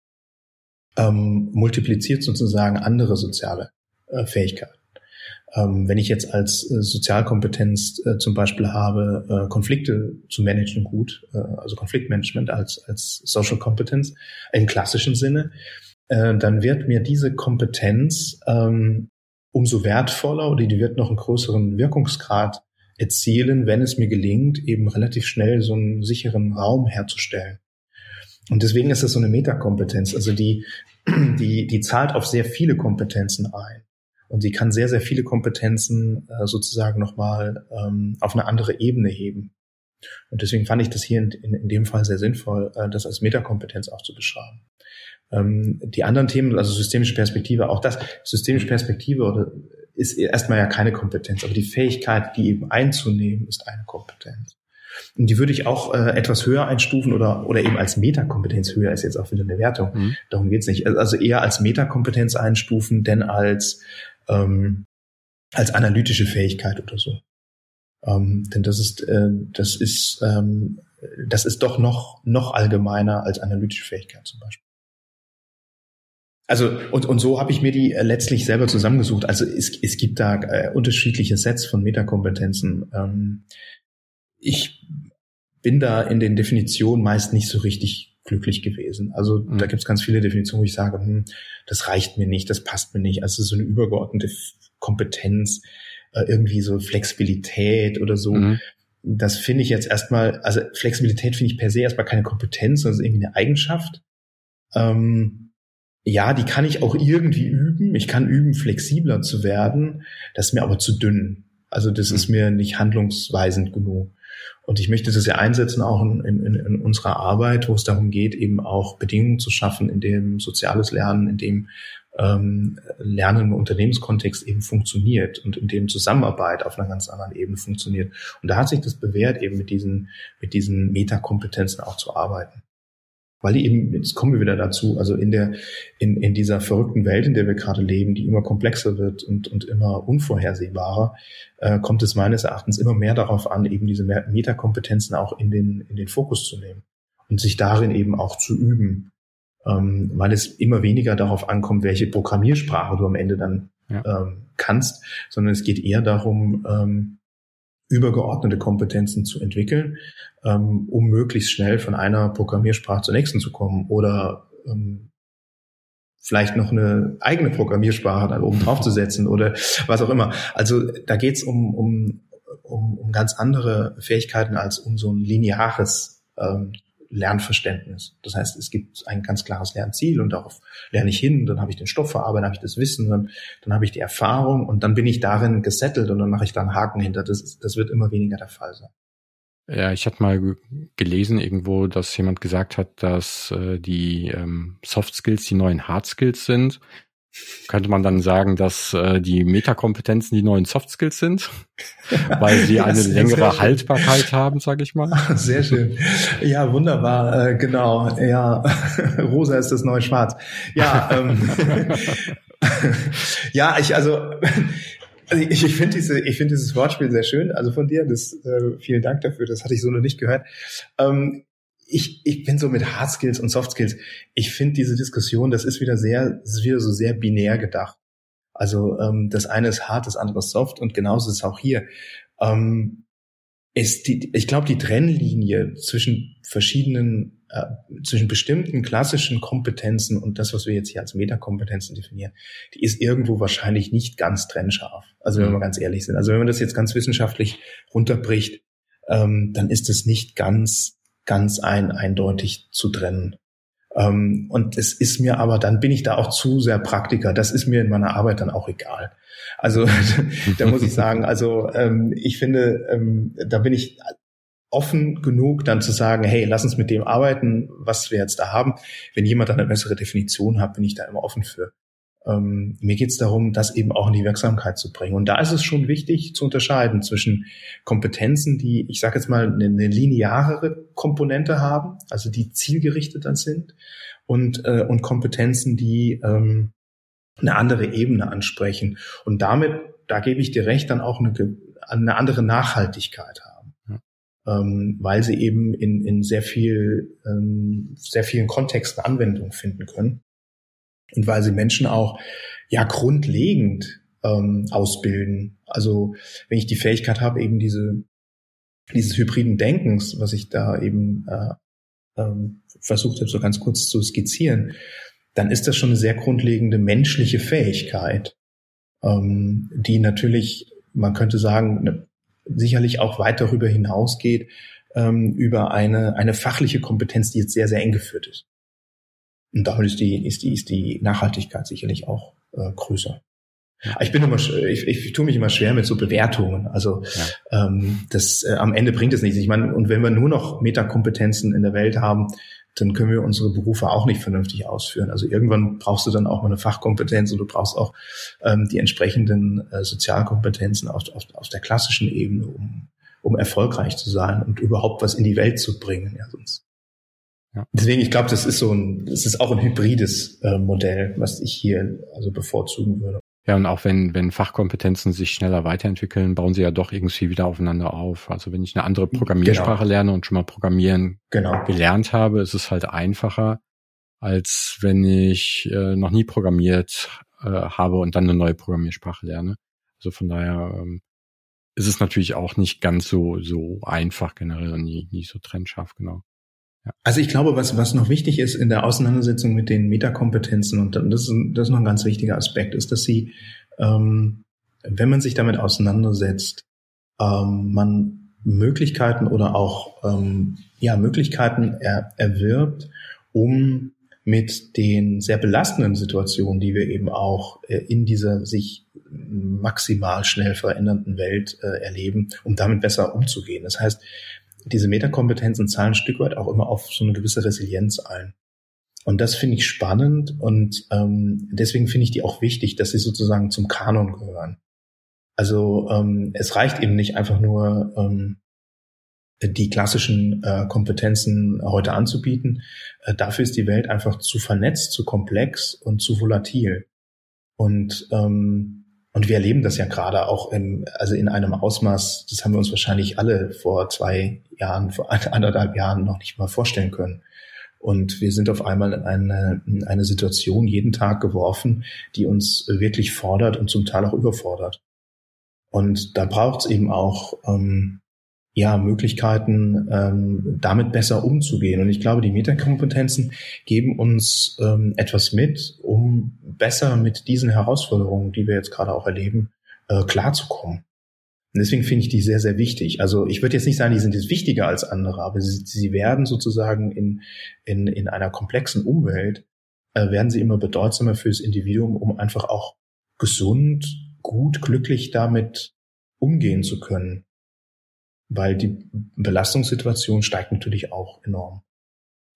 ähm, multipliziert sozusagen andere soziale äh, Fähigkeiten. Ähm, wenn ich jetzt als äh, Sozialkompetenz äh, zum Beispiel habe, äh, Konflikte zu managen gut, äh, also Konfliktmanagement als, als Social Competence im klassischen Sinne, äh, dann wird mir diese Kompetenz ähm, umso wertvoller oder die wird noch einen größeren Wirkungsgrad erzielen, wenn es mir gelingt, eben relativ schnell so einen sicheren Raum herzustellen. Und deswegen ist das so eine Metakompetenz. Also die, die, die zahlt auf sehr viele Kompetenzen ein. Und sie kann sehr, sehr viele Kompetenzen äh, sozusagen nochmal ähm, auf eine andere Ebene heben. Und deswegen fand ich das hier in, in, in dem Fall sehr sinnvoll, äh, das als Metakompetenz auch zu beschreiben. Ähm, die anderen Themen, also systemische Perspektive, auch das, systemische Perspektive oder ist erstmal ja keine Kompetenz, aber die Fähigkeit, die eben einzunehmen, ist eine Kompetenz. Und die würde ich auch äh, etwas höher einstufen oder, oder eben als Metakompetenz höher ist jetzt auch wieder eine Wertung. Mhm. Darum geht's nicht. Also eher als Metakompetenz einstufen, denn als, ähm, als analytische Fähigkeit oder so. Ähm, denn das ist, äh, das ist, ähm, das ist doch noch, noch allgemeiner als analytische Fähigkeit zum Beispiel. Also und, und so habe ich mir die äh, letztlich selber zusammengesucht. Also es, es gibt da äh, unterschiedliche Sets von Metakompetenzen. Ähm, ich bin da in den Definitionen meist nicht so richtig glücklich gewesen. Also mhm. da gibt es ganz viele Definitionen, wo ich sage, hm, das reicht mir nicht, das passt mir nicht. Also so eine übergeordnete Kompetenz, äh, irgendwie so Flexibilität oder so. Mhm. das finde ich jetzt erstmal, also Flexibilität finde ich per se erstmal keine Kompetenz, sondern irgendwie eine Eigenschaft. Ähm, ja, die kann ich auch irgendwie üben. Ich kann üben, flexibler zu werden. Das ist mir aber zu dünn. Also das ist mhm. mir nicht handlungsweisend genug. Und ich möchte das ja einsetzen auch in, in, in unserer Arbeit, wo es darum geht, eben auch Bedingungen zu schaffen, in dem soziales Lernen, in dem ähm, Lernen im Unternehmenskontext eben funktioniert und in dem Zusammenarbeit auf einer ganz anderen Ebene funktioniert. Und da hat sich das bewährt, eben mit diesen, mit diesen Metakompetenzen auch zu arbeiten weil die eben, jetzt kommen wir wieder dazu, also in der, in, in dieser verrückten Welt, in der wir gerade leben, die immer komplexer wird und, und immer unvorhersehbarer, äh, kommt es meines Erachtens immer mehr darauf an, eben diese Metakompetenzen auch in den, in den Fokus zu nehmen und sich darin eben auch zu üben, ähm, weil es immer weniger darauf ankommt, welche Programmiersprache du am Ende dann ja. ähm, kannst, sondern es geht eher darum, ähm, übergeordnete Kompetenzen zu entwickeln, ähm, um möglichst schnell von einer Programmiersprache zur nächsten zu kommen oder ähm, vielleicht noch eine eigene Programmiersprache dann oben drauf zu setzen oder was auch immer. Also da geht's um, um, um, um ganz andere Fähigkeiten als um so ein lineares ähm, Lernverständnis. Das heißt, es gibt ein ganz klares Lernziel und darauf lerne ich hin, dann habe ich den Stoff verarbeitet, habe ich das Wissen, dann, dann habe ich die Erfahrung und dann bin ich darin gesettelt und dann mache ich da einen Haken hinter. Das, das wird immer weniger der Fall sein. Ja, ich hatte mal gelesen irgendwo, dass jemand gesagt hat, dass äh, die ähm, Soft Skills die neuen Hard Skills sind könnte man dann sagen, dass äh, die Metakompetenzen die neuen Soft Skills sind, weil sie ja, eine längere Haltbarkeit haben, sage ich mal. Sehr schön. Ja, wunderbar. Äh, genau. Ja, rosa ist das neue Schwarz. Ja, ähm, ja, ich also ich, ich finde diese, ich finde dieses Wortspiel sehr schön. Also von dir, das äh, vielen Dank dafür. Das hatte ich so noch nicht gehört. Ähm, ich, ich bin so mit Hard Skills und Soft Skills. Ich finde diese Diskussion, das ist wieder sehr, ist wieder so sehr binär gedacht. Also ähm, das eine ist hart, das andere ist soft und genauso ist es auch hier. Ähm, ist die, ich glaube, die Trennlinie zwischen verschiedenen, äh, zwischen bestimmten klassischen Kompetenzen und das, was wir jetzt hier als Metakompetenzen definieren, die ist irgendwo wahrscheinlich nicht ganz trennscharf. Also wenn wir ganz ehrlich sind. Also wenn man das jetzt ganz wissenschaftlich runterbricht, ähm, dann ist es nicht ganz ganz ein, eindeutig zu trennen. Ähm, und es ist mir aber, dann bin ich da auch zu sehr Praktiker. Das ist mir in meiner Arbeit dann auch egal. Also da muss ich sagen, also ähm, ich finde, ähm, da bin ich offen genug, dann zu sagen, hey, lass uns mit dem arbeiten, was wir jetzt da haben. Wenn jemand eine bessere Definition hat, bin ich da immer offen für. Ähm, mir geht es darum, das eben auch in die Wirksamkeit zu bringen. Und da ist es schon wichtig zu unterscheiden zwischen Kompetenzen, die, ich sage jetzt mal, eine, eine linearere Komponente haben, also die zielgerichteter sind, und, äh, und Kompetenzen, die ähm, eine andere Ebene ansprechen. Und damit, da gebe ich dir recht, dann auch eine, eine andere Nachhaltigkeit haben. Ähm, weil sie eben in, in sehr viel, ähm, sehr vielen Kontexten Anwendung finden können und weil sie Menschen auch ja grundlegend ähm, ausbilden. Also wenn ich die Fähigkeit habe, eben diese dieses hybriden Denkens, was ich da eben äh, ähm, versucht habe, so ganz kurz zu skizzieren, dann ist das schon eine sehr grundlegende menschliche Fähigkeit, ähm, die natürlich, man könnte sagen, ne, sicherlich auch weit darüber hinausgeht, ähm, über eine, eine fachliche Kompetenz, die jetzt sehr, sehr eng geführt ist. Und damit ist die, ist die, ist die Nachhaltigkeit sicherlich auch äh, größer. Ich bin immer, ich, ich tue mich immer schwer mit so Bewertungen. Also ja. ähm, das äh, am Ende bringt es nichts. Ich meine, und wenn wir nur noch Metakompetenzen in der Welt haben, dann können wir unsere Berufe auch nicht vernünftig ausführen. Also irgendwann brauchst du dann auch mal eine Fachkompetenz und du brauchst auch ähm, die entsprechenden äh, Sozialkompetenzen auf, auf, auf der klassischen Ebene, um, um erfolgreich zu sein und überhaupt was in die Welt zu bringen. Ja, sonst ja. Deswegen, ich glaube, das ist so ein, das ist auch ein hybrides äh, Modell, was ich hier also bevorzugen würde. Ja, und auch wenn, wenn Fachkompetenzen sich schneller weiterentwickeln, bauen sie ja doch irgendwie wieder aufeinander auf. Also wenn ich eine andere Programmiersprache genau. lerne und schon mal Programmieren genau. gelernt habe, ist es halt einfacher, als wenn ich äh, noch nie programmiert äh, habe und dann eine neue Programmiersprache lerne. Also von daher ähm, ist es natürlich auch nicht ganz so, so einfach generell und nie, nie so trennscharf, genau. Also ich glaube, was, was noch wichtig ist in der Auseinandersetzung mit den Metakompetenzen, und das ist, das ist noch ein ganz wichtiger Aspekt, ist, dass sie, ähm, wenn man sich damit auseinandersetzt, ähm, man Möglichkeiten oder auch ähm, ja Möglichkeiten er, erwirbt, um mit den sehr belastenden Situationen, die wir eben auch äh, in dieser sich maximal schnell verändernden Welt äh, erleben, um damit besser umzugehen. Das heißt, diese Metakompetenzen zahlen ein Stück weit auch immer auf so eine gewisse Resilienz ein. Und das finde ich spannend und ähm, deswegen finde ich die auch wichtig, dass sie sozusagen zum Kanon gehören. Also ähm, es reicht eben nicht einfach nur ähm, die klassischen äh, Kompetenzen heute anzubieten. Äh, dafür ist die Welt einfach zu vernetzt, zu komplex und zu volatil. Und ähm, und wir erleben das ja gerade auch im, also in einem Ausmaß, das haben wir uns wahrscheinlich alle vor zwei Jahren, vor anderthalb Jahren noch nicht mal vorstellen können. Und wir sind auf einmal in eine, in eine Situation jeden Tag geworfen, die uns wirklich fordert und zum Teil auch überfordert. Und da braucht es eben auch ähm, ja, Möglichkeiten, ähm, damit besser umzugehen. Und ich glaube, die Metakompetenzen geben uns ähm, etwas mit, um besser mit diesen Herausforderungen, die wir jetzt gerade auch erleben, äh, klarzukommen. Und deswegen finde ich die sehr, sehr wichtig. Also ich würde jetzt nicht sagen, die sind jetzt wichtiger als andere, aber sie, sie werden sozusagen in, in, in einer komplexen Umwelt, äh, werden sie immer bedeutsamer fürs Individuum, um einfach auch gesund, gut, glücklich damit umgehen zu können weil die Belastungssituation steigt natürlich auch enorm.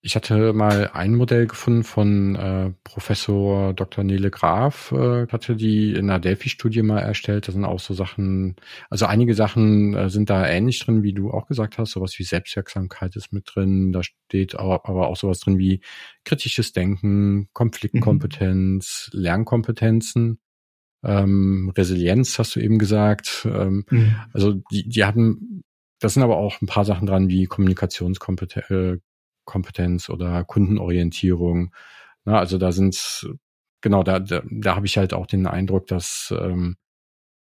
Ich hatte mal ein Modell gefunden von äh, Professor Dr. Nele Graf, äh, hatte die in einer Delphi-Studie mal erstellt. Da sind auch so Sachen, also einige Sachen äh, sind da ähnlich drin, wie du auch gesagt hast. Sowas wie Selbstwirksamkeit ist mit drin. Da steht aber, aber auch sowas drin wie kritisches Denken, Konfliktkompetenz, mhm. Lernkompetenzen. Ähm, Resilienz hast du eben gesagt. Ähm, mhm. Also die, die hatten das sind aber auch ein paar Sachen dran wie Kommunikationskompetenz äh, oder Kundenorientierung. Na, also da sind genau, da, da, da habe ich halt auch den Eindruck, dass ähm,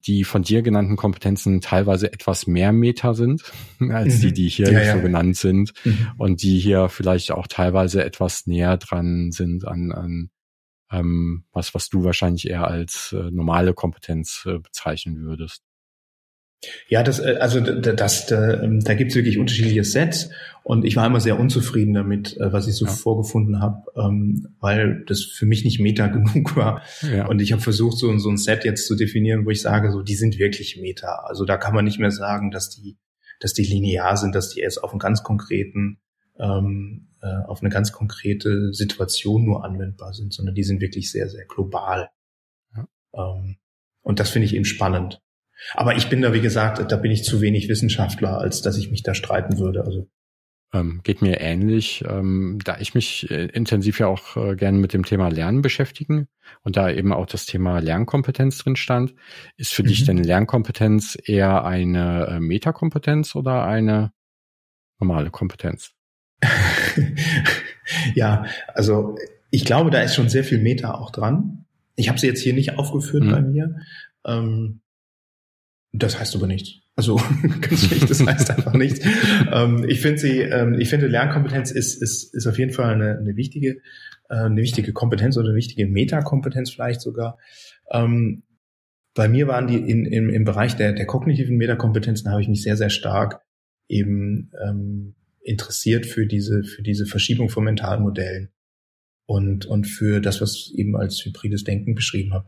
die von dir genannten Kompetenzen teilweise etwas mehr Meta sind als mhm. die, die hier ja, ja. so genannt sind mhm. und die hier vielleicht auch teilweise etwas näher dran sind an, an ähm, was, was du wahrscheinlich eher als äh, normale Kompetenz äh, bezeichnen würdest. Ja, das, äh, also das, da, ähm, da gibt es wirklich unterschiedliche Sets und ich war immer sehr unzufrieden damit, äh, was ich so ja. vorgefunden habe, ähm, weil das für mich nicht Meta genug war. Ja. Und ich habe versucht, so, so ein Set jetzt zu definieren, wo ich sage, so die sind wirklich Meta. Also da kann man nicht mehr sagen, dass die, dass die linear sind, dass die erst auf einen ganz konkreten, ähm, äh, auf eine ganz konkrete Situation nur anwendbar sind, sondern die sind wirklich sehr, sehr global. Ja. Ähm, und das finde ich eben spannend. Aber ich bin da, wie gesagt, da bin ich zu wenig Wissenschaftler, als dass ich mich da streiten würde. Also ähm, geht mir ähnlich, ähm, da ich mich äh, intensiv ja auch äh, gerne mit dem Thema Lernen beschäftigen und da eben auch das Thema Lernkompetenz drin stand. Ist für mhm. dich denn Lernkompetenz eher eine äh, Metakompetenz oder eine normale Kompetenz? ja, also ich glaube, da ist schon sehr viel Meta auch dran. Ich habe sie jetzt hier nicht aufgeführt mhm. bei mir. Ähm, das heißt aber nichts. Also ganz schlicht, das heißt einfach nichts. Ähm, ich finde sie, ähm, ich finde Lernkompetenz ist, ist, ist auf jeden Fall eine, eine wichtige, äh, eine wichtige Kompetenz oder eine wichtige Metakompetenz vielleicht sogar. Ähm, bei mir waren die in, im, im Bereich der, der kognitiven Metakompetenzen habe ich mich sehr, sehr stark eben ähm, interessiert für diese, für diese Verschiebung von mentalen Modellen und, und für das, was ich eben als hybrides Denken beschrieben habe.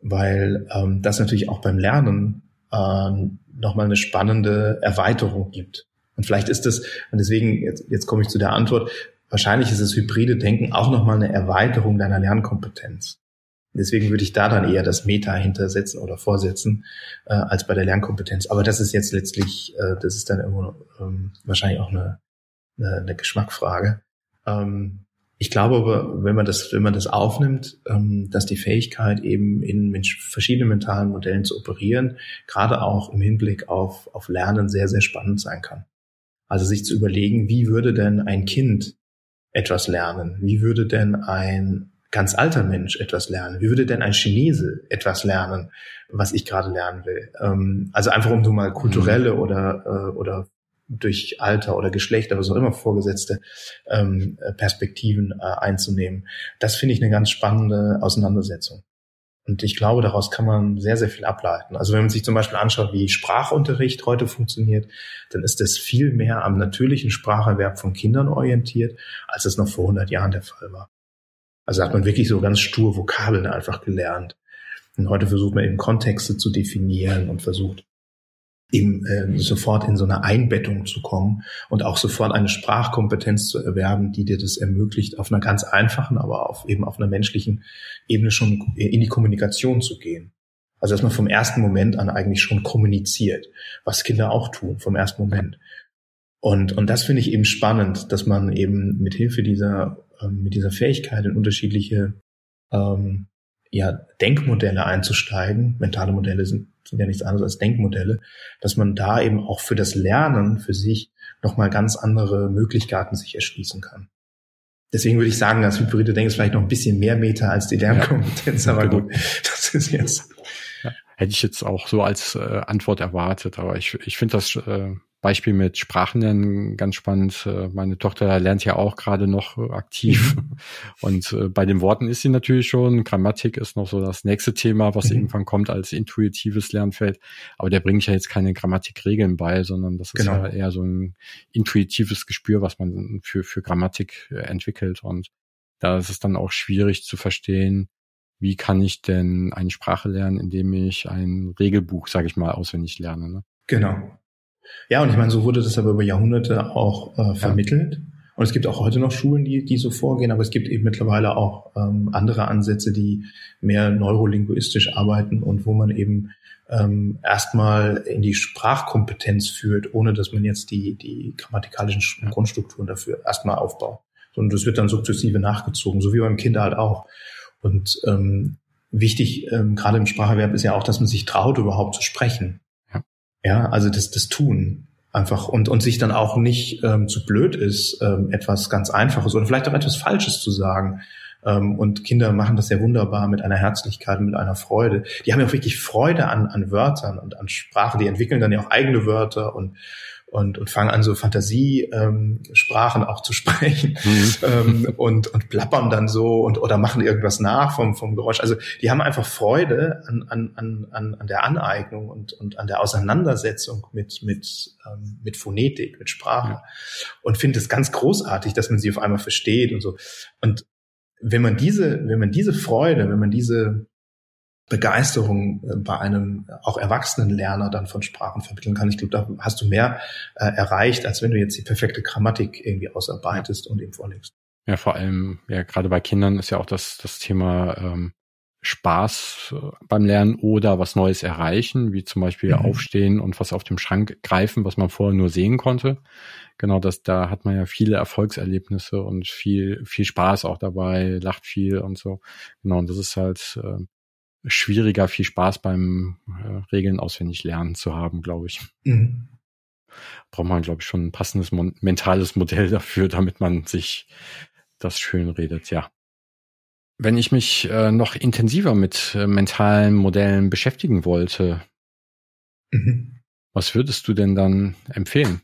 Weil ähm, das natürlich auch beim Lernen äh, nochmal eine spannende Erweiterung gibt. Und vielleicht ist das, und deswegen, jetzt, jetzt komme ich zu der Antwort, wahrscheinlich ist das hybride Denken auch nochmal eine Erweiterung deiner Lernkompetenz. Deswegen würde ich da dann eher das Meta hintersetzen oder vorsetzen, äh, als bei der Lernkompetenz. Aber das ist jetzt letztlich, äh, das ist dann immer ähm, wahrscheinlich auch eine, eine, eine Geschmackfrage. Ähm, ich glaube aber, wenn man das, wenn man das aufnimmt, ähm, dass die Fähigkeit eben in verschiedenen mentalen Modellen zu operieren, gerade auch im Hinblick auf, auf Lernen sehr, sehr spannend sein kann. Also sich zu überlegen, wie würde denn ein Kind etwas lernen? Wie würde denn ein ganz alter Mensch etwas lernen? Wie würde denn ein Chinese etwas lernen, was ich gerade lernen will? Ähm, also einfach um so mal kulturelle mhm. oder, äh, oder durch Alter oder Geschlecht, aber so immer vorgesetzte ähm, Perspektiven äh, einzunehmen. Das finde ich eine ganz spannende Auseinandersetzung. Und ich glaube, daraus kann man sehr, sehr viel ableiten. Also wenn man sich zum Beispiel anschaut, wie Sprachunterricht heute funktioniert, dann ist es viel mehr am natürlichen Spracherwerb von Kindern orientiert, als es noch vor 100 Jahren der Fall war. Also hat man wirklich so ganz stur Vokabeln einfach gelernt. Und heute versucht man eben Kontexte zu definieren und versucht eben äh, sofort in so eine Einbettung zu kommen und auch sofort eine Sprachkompetenz zu erwerben, die dir das ermöglicht, auf einer ganz einfachen, aber auf eben auf einer menschlichen Ebene schon in die Kommunikation zu gehen. Also dass man vom ersten Moment an eigentlich schon kommuniziert, was Kinder auch tun, vom ersten Moment. Und, und das finde ich eben spannend, dass man eben mit Hilfe dieser, ähm, mit dieser Fähigkeit in unterschiedliche ähm, ja, Denkmodelle einzusteigen. Mentale Modelle sind, sind ja nichts anderes als Denkmodelle, dass man da eben auch für das Lernen für sich nochmal ganz andere Möglichkeiten sich erschließen kann. Deswegen würde ich sagen, das hybride Denken ist vielleicht noch ein bisschen mehr Meta als die Lernkompetenz, ja, aber genau. gut, das ist jetzt. Ja, hätte ich jetzt auch so als äh, Antwort erwartet, aber ich, ich finde das äh, Beispiel mit Sprachenlernen ganz spannend. Äh, meine Tochter lernt ja auch gerade noch äh, aktiv. Mhm. Und äh, bei den Worten ist sie natürlich schon. Grammatik ist noch so das nächste Thema, was mhm. irgendwann kommt als intuitives Lernfeld. Aber der bringt ja jetzt keine Grammatikregeln bei, sondern das ist genau. ja eher so ein intuitives Gespür, was man für, für Grammatik entwickelt. Und da ist es dann auch schwierig zu verstehen, wie kann ich denn eine Sprache lernen, indem ich ein Regelbuch, sage ich mal, auswendig lerne. Ne? Genau. Ja, und ich meine, so wurde das aber über Jahrhunderte auch äh, vermittelt. Ja. Und es gibt auch heute noch Schulen, die, die so vorgehen, aber es gibt eben mittlerweile auch ähm, andere Ansätze, die mehr neurolinguistisch arbeiten und wo man eben ähm, erstmal in die Sprachkompetenz führt, ohne dass man jetzt die, die grammatikalischen Grundstrukturen dafür erstmal aufbaut. Und das wird dann sukzessive nachgezogen, so wie beim Kind halt auch. Und ähm, wichtig, ähm, gerade im Spracherwerb, ist ja auch, dass man sich traut, überhaupt zu sprechen. Ja, also das, das Tun einfach und, und sich dann auch nicht ähm, zu blöd ist, ähm, etwas ganz Einfaches oder vielleicht auch etwas Falsches zu sagen. Ähm, und Kinder machen das ja wunderbar mit einer Herzlichkeit, mit einer Freude. Die haben ja auch wirklich Freude an, an Wörtern und an Sprache. Die entwickeln dann ja auch eigene Wörter und und, und fangen an, so Fantasiesprachen ähm, auch zu sprechen mhm. ähm, und, und plappern dann so und oder machen irgendwas nach vom, vom Geräusch. Also die haben einfach Freude an, an, an, an der Aneignung und, und an der Auseinandersetzung mit, mit, ähm, mit Phonetik, mit Sprache. Ja. Und finde es ganz großartig, dass man sie auf einmal versteht und so. Und wenn man diese, wenn man diese Freude, wenn man diese Begeisterung äh, bei einem auch erwachsenen Lerner dann von Sprachen vermitteln kann. Ich glaube, da hast du mehr äh, erreicht, als wenn du jetzt die perfekte Grammatik irgendwie ausarbeitest und ihm vorlegst. Ja, vor allem, ja, gerade bei Kindern ist ja auch das, das Thema ähm, Spaß äh, beim Lernen oder was Neues erreichen, wie zum Beispiel mhm. aufstehen und was auf dem Schrank greifen, was man vorher nur sehen konnte. Genau, das, da hat man ja viele Erfolgserlebnisse und viel, viel Spaß auch dabei, lacht viel und so. Genau, und das ist halt äh, schwieriger, viel Spaß beim äh, Regeln auswendig lernen zu haben, glaube ich. Mhm. Braucht man, glaube ich, schon ein passendes mentales Modell dafür, damit man sich das schön redet, ja. Wenn ich mich äh, noch intensiver mit äh, mentalen Modellen beschäftigen wollte, mhm. was würdest du denn dann empfehlen?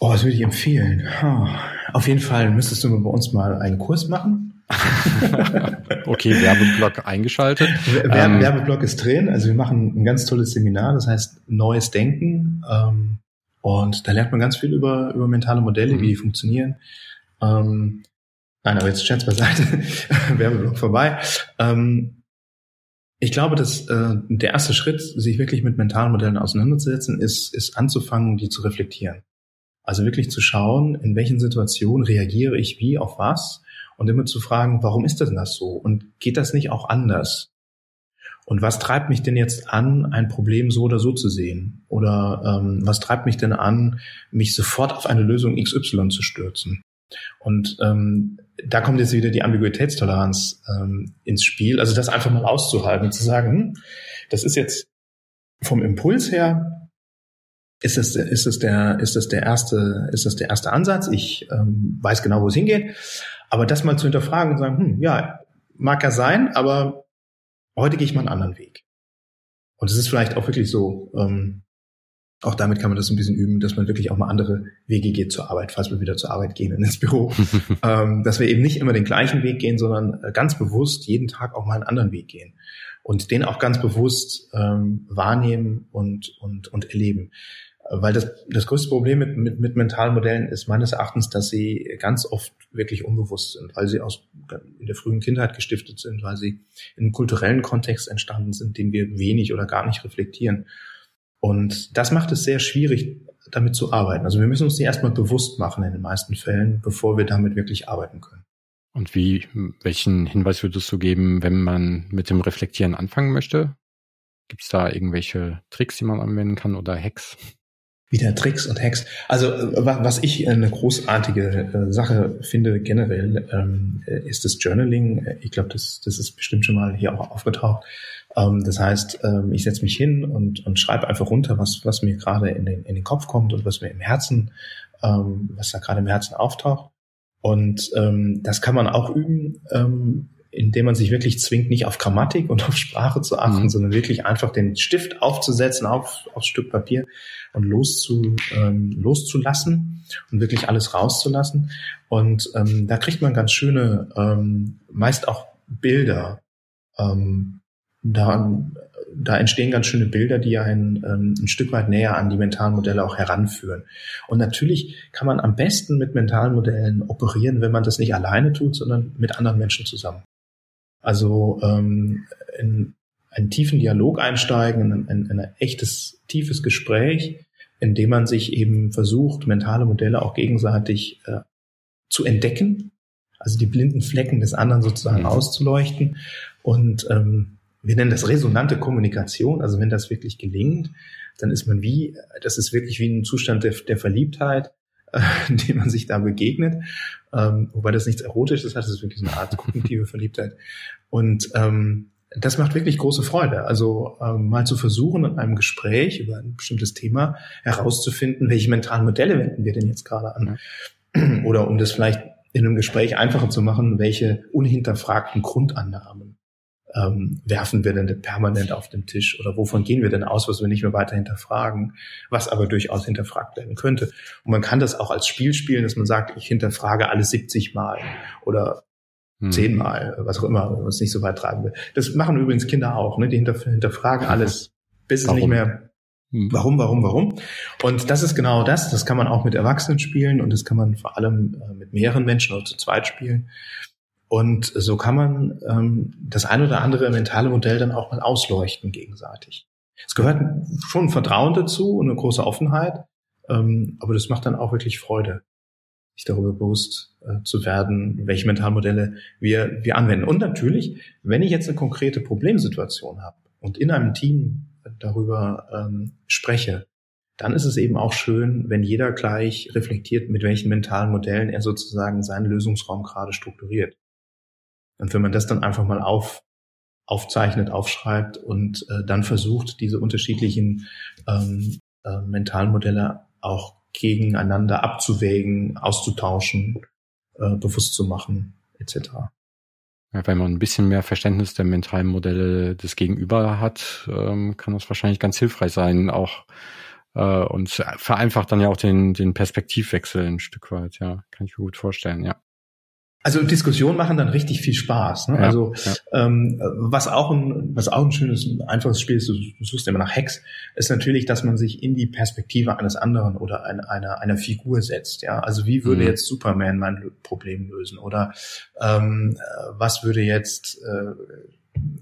Oh, was würde ich empfehlen? Oh, auf jeden Fall müsstest du bei uns mal einen Kurs machen okay, Werbeblock eingeschaltet. Werbe, ähm, Werbeblock ist drin. Also wir machen ein ganz tolles Seminar, das heißt Neues Denken. Ähm, und da lernt man ganz viel über, über mentale Modelle, mhm. wie die funktionieren. Ähm, nein, aber jetzt Scherz beiseite. Werbeblock vorbei. Ähm, ich glaube, dass äh, der erste Schritt, sich wirklich mit mentalen Modellen auseinanderzusetzen, ist, ist anzufangen, die zu reflektieren. Also wirklich zu schauen, in welchen Situationen reagiere ich wie auf was und immer zu fragen, warum ist denn das so? Und geht das nicht auch anders? Und was treibt mich denn jetzt an, ein Problem so oder so zu sehen? Oder ähm, was treibt mich denn an, mich sofort auf eine Lösung XY zu stürzen? Und ähm, da kommt jetzt wieder die Ambiguitätstoleranz ähm, ins Spiel. Also das einfach mal auszuhalten und zu sagen, hm, das ist jetzt vom Impuls her, ist es, ist es der, ist es der erste, ist es der erste Ansatz? Ich ähm, weiß genau, wo es hingeht. Aber das mal zu hinterfragen und sagen, hm, ja, mag ja sein, aber heute gehe ich mal einen anderen Weg. Und es ist vielleicht auch wirklich so, ähm, Auch damit kann man das ein bisschen üben, dass man wirklich auch mal andere Wege geht zur Arbeit, falls wir wieder zur Arbeit gehen und ins Büro. ähm, dass wir eben nicht immer den gleichen Weg gehen, sondern äh, ganz bewusst jeden Tag auch mal einen anderen Weg gehen. Und den auch ganz bewusst ähm, wahrnehmen und, und, und erleben. Weil das, das größte Problem mit, mit, mit mentalen Modellen ist meines Erachtens, dass sie ganz oft wirklich unbewusst sind, weil sie aus in der frühen Kindheit gestiftet sind, weil sie in einem kulturellen Kontext entstanden sind, den wir wenig oder gar nicht reflektieren. Und das macht es sehr schwierig, damit zu arbeiten. Also wir müssen uns die erstmal bewusst machen in den meisten Fällen, bevor wir damit wirklich arbeiten können. Und wie, welchen Hinweis würdest du geben, wenn man mit dem Reflektieren anfangen möchte? Gibt es da irgendwelche Tricks, die man anwenden kann oder Hacks? Wieder Tricks und Hacks. Also äh, was ich eine großartige äh, Sache finde generell, ähm, ist das Journaling. Ich glaube, das, das ist bestimmt schon mal hier auch aufgetaucht. Ähm, das heißt, ähm, ich setze mich hin und, und schreibe einfach runter, was, was mir gerade in den, in den Kopf kommt und was mir im Herzen, was da gerade im Herzen auftaucht. Und das kann man auch üben indem man sich wirklich zwingt, nicht auf Grammatik und auf Sprache zu achten, mhm. sondern wirklich einfach den Stift aufzusetzen auf, aufs Stück Papier und loszu, ähm, loszulassen und wirklich alles rauszulassen. Und ähm, da kriegt man ganz schöne, ähm, meist auch Bilder. Ähm, da, da entstehen ganz schöne Bilder, die einen ähm, ein Stück weit näher an die mentalen Modelle auch heranführen. Und natürlich kann man am besten mit mentalen Modellen operieren, wenn man das nicht alleine tut, sondern mit anderen Menschen zusammen. Also ähm, in einen tiefen Dialog einsteigen, in ein, in ein echtes, tiefes Gespräch, in dem man sich eben versucht, mentale Modelle auch gegenseitig äh, zu entdecken, also die blinden Flecken des anderen sozusagen mhm. auszuleuchten. Und ähm, wir nennen das resonante Kommunikation. Also wenn das wirklich gelingt, dann ist man wie, das ist wirklich wie ein Zustand der, der Verliebtheit, äh, in dem man sich da begegnet. Ähm, wobei das nichts Erotisches hat, das ist wirklich eine Art kognitive Verliebtheit. Und ähm, das macht wirklich große Freude. Also ähm, mal zu versuchen, in einem Gespräch über ein bestimmtes Thema herauszufinden, welche mentalen Modelle wenden wir denn jetzt gerade an. Oder um das vielleicht in einem Gespräch einfacher zu machen, welche unhinterfragten Grundannahmen ähm, werfen wir denn permanent auf den Tisch oder wovon gehen wir denn aus, was wir nicht mehr weiter hinterfragen, was aber durchaus hinterfragt werden könnte. Und man kann das auch als Spiel spielen, dass man sagt, ich hinterfrage alle 70 Mal oder hm. zehnmal, was auch immer, wenn man es nicht so weit treiben will. Das machen übrigens Kinder auch, ne? Die hinterfragen alles, bis es nicht mehr hm. Warum, warum, warum? Und das ist genau das. Das kann man auch mit Erwachsenen spielen und das kann man vor allem äh, mit mehreren Menschen oder zu zweit spielen. Und so kann man ähm, das ein oder andere mentale Modell dann auch mal ausleuchten gegenseitig. Es gehört schon Vertrauen dazu und eine große Offenheit, ähm, aber das macht dann auch wirklich Freude, sich darüber bewusst äh, zu werden, welche Mentalmodelle wir, wir anwenden. Und natürlich, wenn ich jetzt eine konkrete Problemsituation habe und in einem Team darüber ähm, spreche, dann ist es eben auch schön, wenn jeder gleich reflektiert, mit welchen mentalen Modellen er sozusagen seinen Lösungsraum gerade strukturiert. Und wenn man das dann einfach mal auf, aufzeichnet, aufschreibt und äh, dann versucht, diese unterschiedlichen ähm, äh, mentalen Modelle auch gegeneinander abzuwägen, auszutauschen, äh, bewusst zu machen, etc. Ja, wenn man ein bisschen mehr Verständnis der mentalen Modelle des Gegenüber hat, ähm, kann das wahrscheinlich ganz hilfreich sein, auch äh, und vereinfacht dann ja auch den, den Perspektivwechsel ein Stück weit, ja, kann ich mir gut vorstellen, ja. Also Diskussionen machen dann richtig viel Spaß. Ne? Ja, also ja. Ähm, was auch ein was auch ein schönes, ein einfaches Spiel ist, du, suchst immer nach Hacks, ist natürlich, dass man sich in die Perspektive eines anderen oder ein, einer einer Figur setzt. Ja, also wie würde mhm. jetzt Superman mein Problem lösen oder ähm, was würde jetzt äh,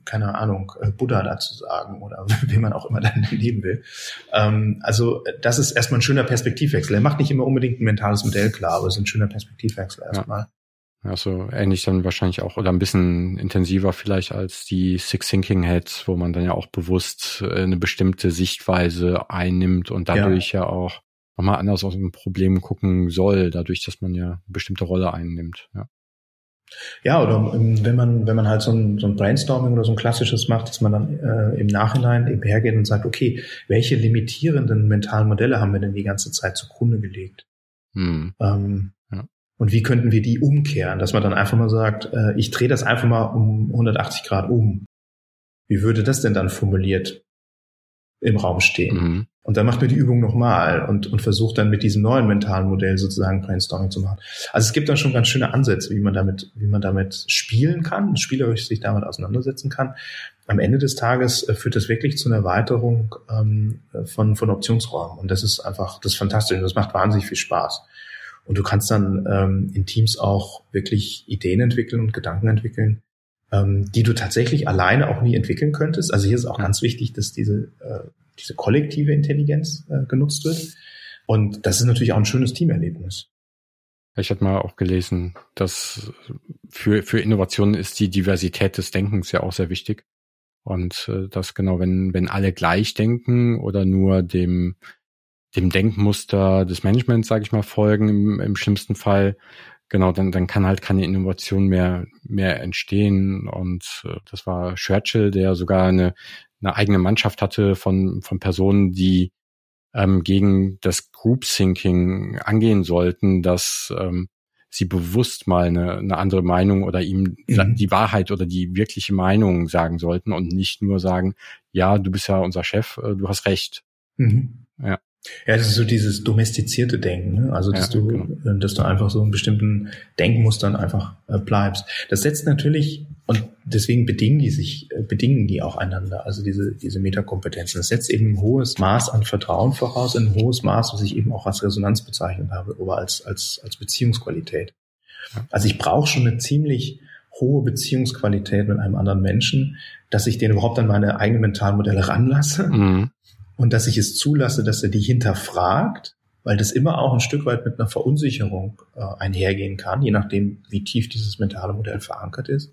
keine Ahnung, äh, Buddha dazu sagen oder wie man auch immer dann leben will. Ähm, also das ist erstmal ein schöner Perspektivwechsel. Er macht nicht immer unbedingt ein mentales Modell klar, aber es ist ein schöner Perspektivwechsel erstmal. Ja. Also ähnlich dann wahrscheinlich auch oder ein bisschen intensiver vielleicht als die Six Thinking Heads, wo man dann ja auch bewusst äh, eine bestimmte Sichtweise einnimmt und dadurch ja, ja auch nochmal anders aus dem Problem gucken soll, dadurch, dass man ja eine bestimmte Rolle einnimmt. Ja. Ja, oder wenn man, wenn man halt so ein, so ein Brainstorming oder so ein klassisches macht, dass man dann äh, im Nachhinein eben hergeht und sagt, okay, welche limitierenden mentalen Modelle haben wir denn die ganze Zeit zugrunde gelegt? Hm. Ähm, und wie könnten wir die umkehren, dass man dann einfach mal sagt, äh, ich drehe das einfach mal um 180 Grad um. Wie würde das denn dann formuliert im Raum stehen? Mhm. Und dann macht man die Übung nochmal und, und versucht dann mit diesem neuen mentalen Modell sozusagen Brainstorming zu machen. Also es gibt dann schon ganz schöne Ansätze, wie man damit, wie man damit spielen kann, spielerisch sich damit auseinandersetzen kann. Am Ende des Tages äh, führt das wirklich zu einer Erweiterung ähm, von, von Optionsräumen. Und das ist einfach, das ist fantastisch. Das macht wahnsinnig viel Spaß. Und du kannst dann ähm, in Teams auch wirklich Ideen entwickeln und Gedanken entwickeln, ähm, die du tatsächlich alleine auch nie entwickeln könntest. Also hier ist auch ganz wichtig, dass diese äh, diese kollektive Intelligenz äh, genutzt wird. Und das ist natürlich auch ein schönes Teamerlebnis. Ich hatte mal auch gelesen, dass für, für Innovationen ist die Diversität des Denkens ja auch sehr wichtig. Und äh, dass genau, wenn, wenn alle gleich denken oder nur dem, dem Denkmuster des Managements, sage ich mal, folgen, im, im schlimmsten Fall, genau, dann, dann kann halt keine Innovation mehr, mehr entstehen. Und äh, das war Churchill, der sogar eine, eine eigene Mannschaft hatte von, von Personen, die ähm, gegen das Group Thinking angehen sollten, dass ähm, sie bewusst mal eine, eine andere Meinung oder ihm mhm. die Wahrheit oder die wirkliche Meinung sagen sollten und nicht nur sagen, ja, du bist ja unser Chef, äh, du hast recht. Mhm. Ja. Ja, das ist so dieses domestizierte Denken, ne? also dass ja, du, genau. Äh, dass du einfach so in bestimmten Denkmustern einfach äh, bleibst. Das setzt natürlich und deswegen bedingen die sich, äh, bedingen die auch einander. Also diese diese Metakompetenzen. Das setzt eben ein hohes Maß an Vertrauen voraus, ein hohes Maß, was ich eben auch als Resonanz bezeichnet habe, aber als als als Beziehungsqualität. Also ich brauche schon eine ziemlich hohe Beziehungsqualität mit einem anderen Menschen, dass ich den überhaupt an meine eigenen Mentalmodelle ranlasse. Mhm und dass ich es zulasse, dass er die hinterfragt, weil das immer auch ein Stück weit mit einer Verunsicherung äh, einhergehen kann, je nachdem, wie tief dieses mentale Modell verankert ist.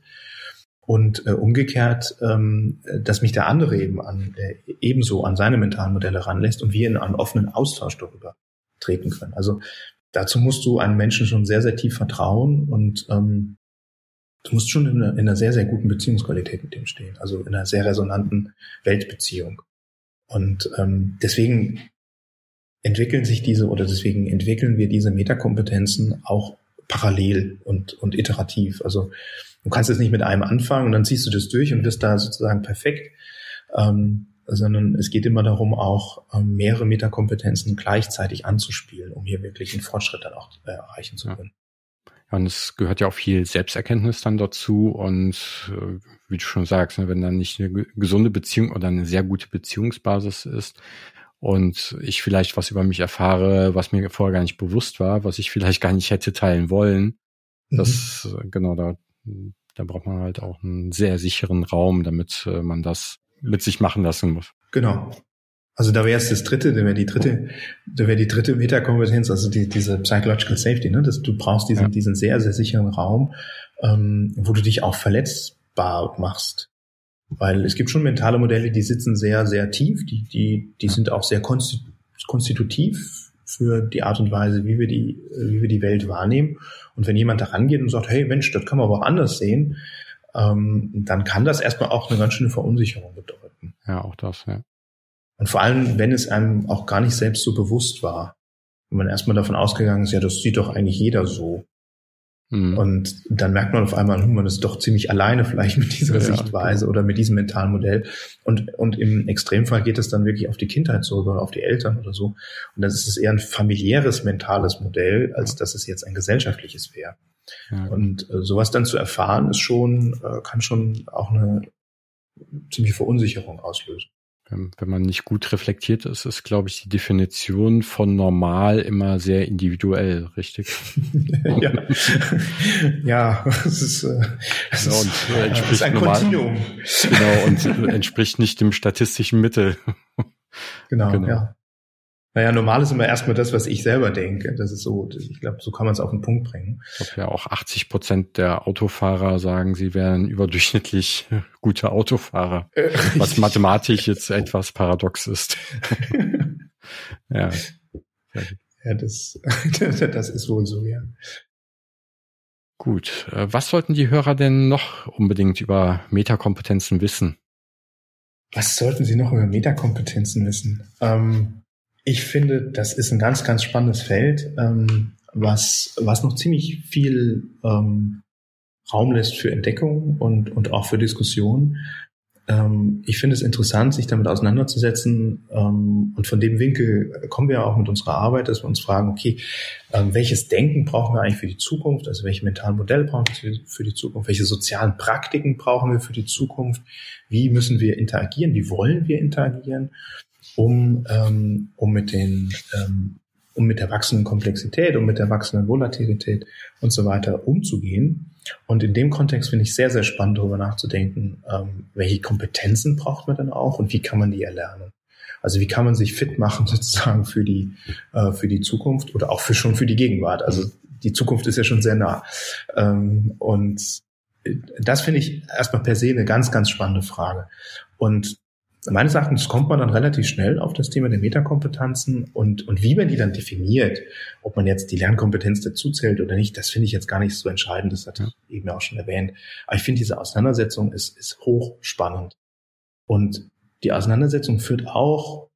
Und äh, umgekehrt, ähm, dass mich der andere eben an, äh, ebenso an seine mentalen Modelle ranlässt und wir in einen offenen Austausch darüber treten können. Also dazu musst du einem Menschen schon sehr, sehr tief vertrauen und ähm, du musst schon in einer, in einer sehr, sehr guten Beziehungsqualität mit dem stehen, also in einer sehr resonanten Weltbeziehung. Und ähm, deswegen entwickeln sich diese oder deswegen entwickeln wir diese Metakompetenzen auch parallel und, und iterativ. Also du kannst jetzt nicht mit einem anfangen und dann ziehst du das durch und wirst da sozusagen perfekt, ähm, sondern es geht immer darum, auch ähm, mehrere Metakompetenzen gleichzeitig anzuspielen, um hier wirklich einen Fortschritt dann auch äh, erreichen zu können. Und es gehört ja auch viel Selbsterkenntnis dann dazu und äh, wie du schon sagst, ne, wenn dann nicht eine gesunde Beziehung oder eine sehr gute Beziehungsbasis ist und ich vielleicht was über mich erfahre, was mir vorher gar nicht bewusst war, was ich vielleicht gar nicht hätte teilen wollen, mhm. das äh, genau da da braucht man halt auch einen sehr sicheren Raum, damit äh, man das mit sich machen lassen muss. Genau. Also da wäre es das dritte, da wäre die dritte, da wäre die dritte Metakompetenz, also die, diese Psychological Safety, ne? dass du brauchst diesen, ja. diesen sehr, sehr sicheren Raum, ähm, wo du dich auch verletzbar machst. Weil es gibt schon mentale Modelle, die sitzen sehr, sehr tief, die, die, die sind auch sehr konstitutiv für die Art und Weise, wie wir die, wie wir die Welt wahrnehmen. Und wenn jemand da rangeht und sagt, hey Mensch, das kann man aber auch anders sehen, ähm, dann kann das erstmal auch eine ganz schöne Verunsicherung bedeuten. Ja, auch das, ja. Und vor allem, wenn es einem auch gar nicht selbst so bewusst war. Wenn man erstmal davon ausgegangen ist, ja, das sieht doch eigentlich jeder so. Mhm. Und dann merkt man auf einmal, hm, man ist doch ziemlich alleine vielleicht mit dieser ja, Sichtweise genau. oder mit diesem mentalen Modell. Und, und im Extremfall geht es dann wirklich auf die Kindheit zurück oder auf die Eltern oder so. Und das ist es eher ein familiäres mentales Modell, als dass es jetzt ein gesellschaftliches wäre. Ja. Und äh, sowas dann zu erfahren, ist schon, äh, kann schon auch eine ziemliche Verunsicherung auslösen. Wenn man nicht gut reflektiert ist, ist, glaube ich, die Definition von normal immer sehr individuell, richtig? ja, ja das ist, äh, das genau, ist, und, äh, entspricht ist ein normal, Kontinuum. Genau, und entspricht nicht dem statistischen Mittel. genau, genau. ja. Naja, normal ist immer erstmal das, was ich selber denke. Das ist so, ich glaube, so kann man es auf den Punkt bringen. Ich glaube ja auch 80 Prozent der Autofahrer sagen, sie wären überdurchschnittlich gute Autofahrer, äh, was mathematisch jetzt etwas paradox ist. ja. Ja, das, das ist wohl so, ja. Gut. Äh, was sollten die Hörer denn noch unbedingt über Metakompetenzen wissen? Was sollten sie noch über Metakompetenzen wissen? Ähm, ich finde, das ist ein ganz, ganz spannendes Feld, ähm, was, was noch ziemlich viel ähm, Raum lässt für Entdeckung und, und auch für Diskussion. ähm, ich finde es interessant, sich damit auseinanderzusetzen. Ähm, und von dem Winkel kommen wir auch mit unserer Arbeit, dass wir uns fragen, okay, ähm, welches Denken brauchen wir eigentlich für die Zukunft? Also welche mentalen Modelle brauchen wir für die Zukunft? Welche sozialen Praktiken brauchen wir für die Zukunft? Wie müssen wir interagieren? Wie wollen wir interagieren? Um, ähm, um mit den ähm, um mit der wachsenden Komplexität, um mit der wachsenden Volatilität und so weiter umzugehen. Und in dem Kontext finde ich sehr, sehr spannend, darüber nachzudenken, ähm, welche Kompetenzen braucht man dann auch und wie kann man die erlernen. Also wie kann man sich fit machen sozusagen für die, äh, für die Zukunft oder auch für schon für die Gegenwart. Also die Zukunft ist ja schon sehr nah. Ähm, und das finde ich erstmal per se eine ganz, ganz spannende Frage. Und meines Erachtens kommt man dann relativ schnell auf das Thema der Metakompetenzen und, und wie man die dann definiert, ob man jetzt die Lernkompetenz dazu zählt oder nicht, das finde ich jetzt gar nicht so entscheidend, das hatte ich eben auch schon erwähnt. Aber ich finde, diese Auseinandersetzung ist, ist hochspannend. Und die Auseinandersetzung führt auch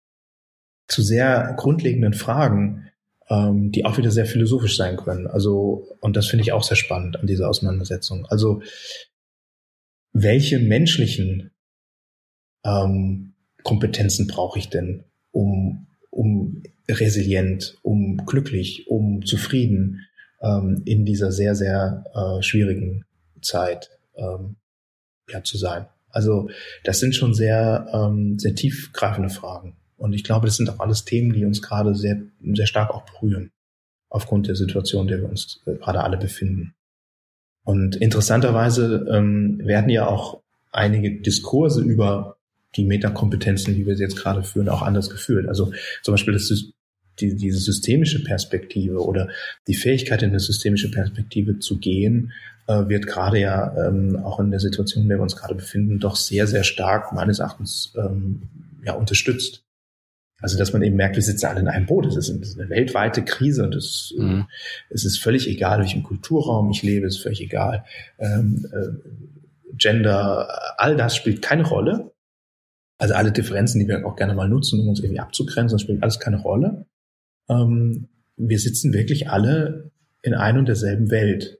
zu sehr grundlegenden Fragen, ähm, die auch wieder sehr philosophisch sein können. Also, und das finde ich auch sehr spannend an dieser Auseinandersetzung. Also, welche menschlichen ähm, Kompetenzen brauche ich denn, um, um resilient, um glücklich, um zufrieden ähm, in dieser sehr, sehr äh, schwierigen Zeit ähm, ja, zu sein. Also das sind schon sehr, ähm, sehr tiefgreifende Fragen. Und ich glaube, das sind auch alles Themen, die uns gerade sehr, sehr stark auch berühren, aufgrund der Situation, in der wir uns äh, gerade alle befinden. Und interessanterweise ähm, werden ja auch einige Diskurse über die Metakompetenzen, die wir jetzt gerade führen, auch anders geführt. Also zum Beispiel das, die, diese systemische Perspektive oder die Fähigkeit, in eine systemische Perspektive zu gehen, äh, wird gerade ja ähm, auch in der Situation, in der wir uns gerade befinden, doch sehr, sehr stark meines Erachtens ähm, ja, unterstützt. Also, dass man eben merkt, wir sitzen alle in einem Boot. Es ist eine weltweite Krise und es, mhm. es ist völlig egal, welchem Kulturraum ich lebe, es ist völlig egal. Ähm, äh, Gender, all das spielt keine Rolle. Also alle Differenzen, die wir auch gerne mal nutzen, um uns irgendwie abzugrenzen, das spielt alles keine Rolle. Ähm, wir sitzen wirklich alle in ein und derselben Welt.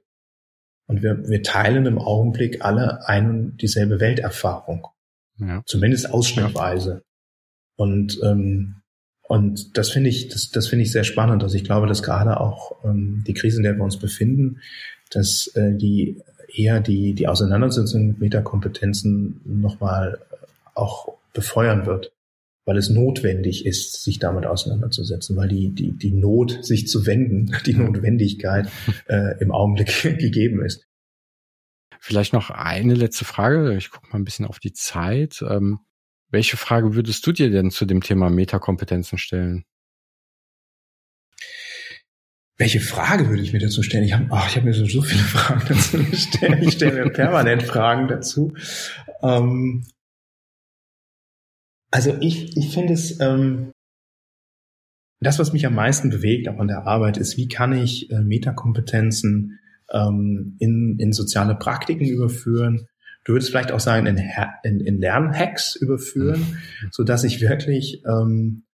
Und wir, wir teilen im Augenblick alle ein und dieselbe Welterfahrung. Ja. Zumindest ausschnittweise. Ja. Und, ähm, und das finde ich, das, das finde ich sehr spannend. Also ich glaube, dass gerade auch ähm, die Krise, in der wir uns befinden, dass äh, die eher die, die Auseinandersetzung mit Metakompetenzen nochmal auch befeuern wird, weil es notwendig ist, sich damit auseinanderzusetzen, weil die, die, die Not, sich zu wenden, die Notwendigkeit äh, im Augenblick gegeben ist. Vielleicht noch eine letzte Frage. Ich gucke mal ein bisschen auf die Zeit. Ähm, welche Frage würdest du dir denn zu dem Thema Metakompetenzen stellen? Welche Frage würde ich mir dazu stellen? Ich habe ach, ich hab mir so, so viele Fragen dazu gestellt. Ich stelle mir permanent Fragen dazu. Ähm, also ich, ich finde es, ähm, das, was mich am meisten bewegt, auch an der Arbeit, ist, wie kann ich äh, Metakompetenzen ähm, in, in soziale Praktiken überführen. Du würdest vielleicht auch sagen, in, in, in Lernhacks überführen, mhm. so dass ich wirklich ähm,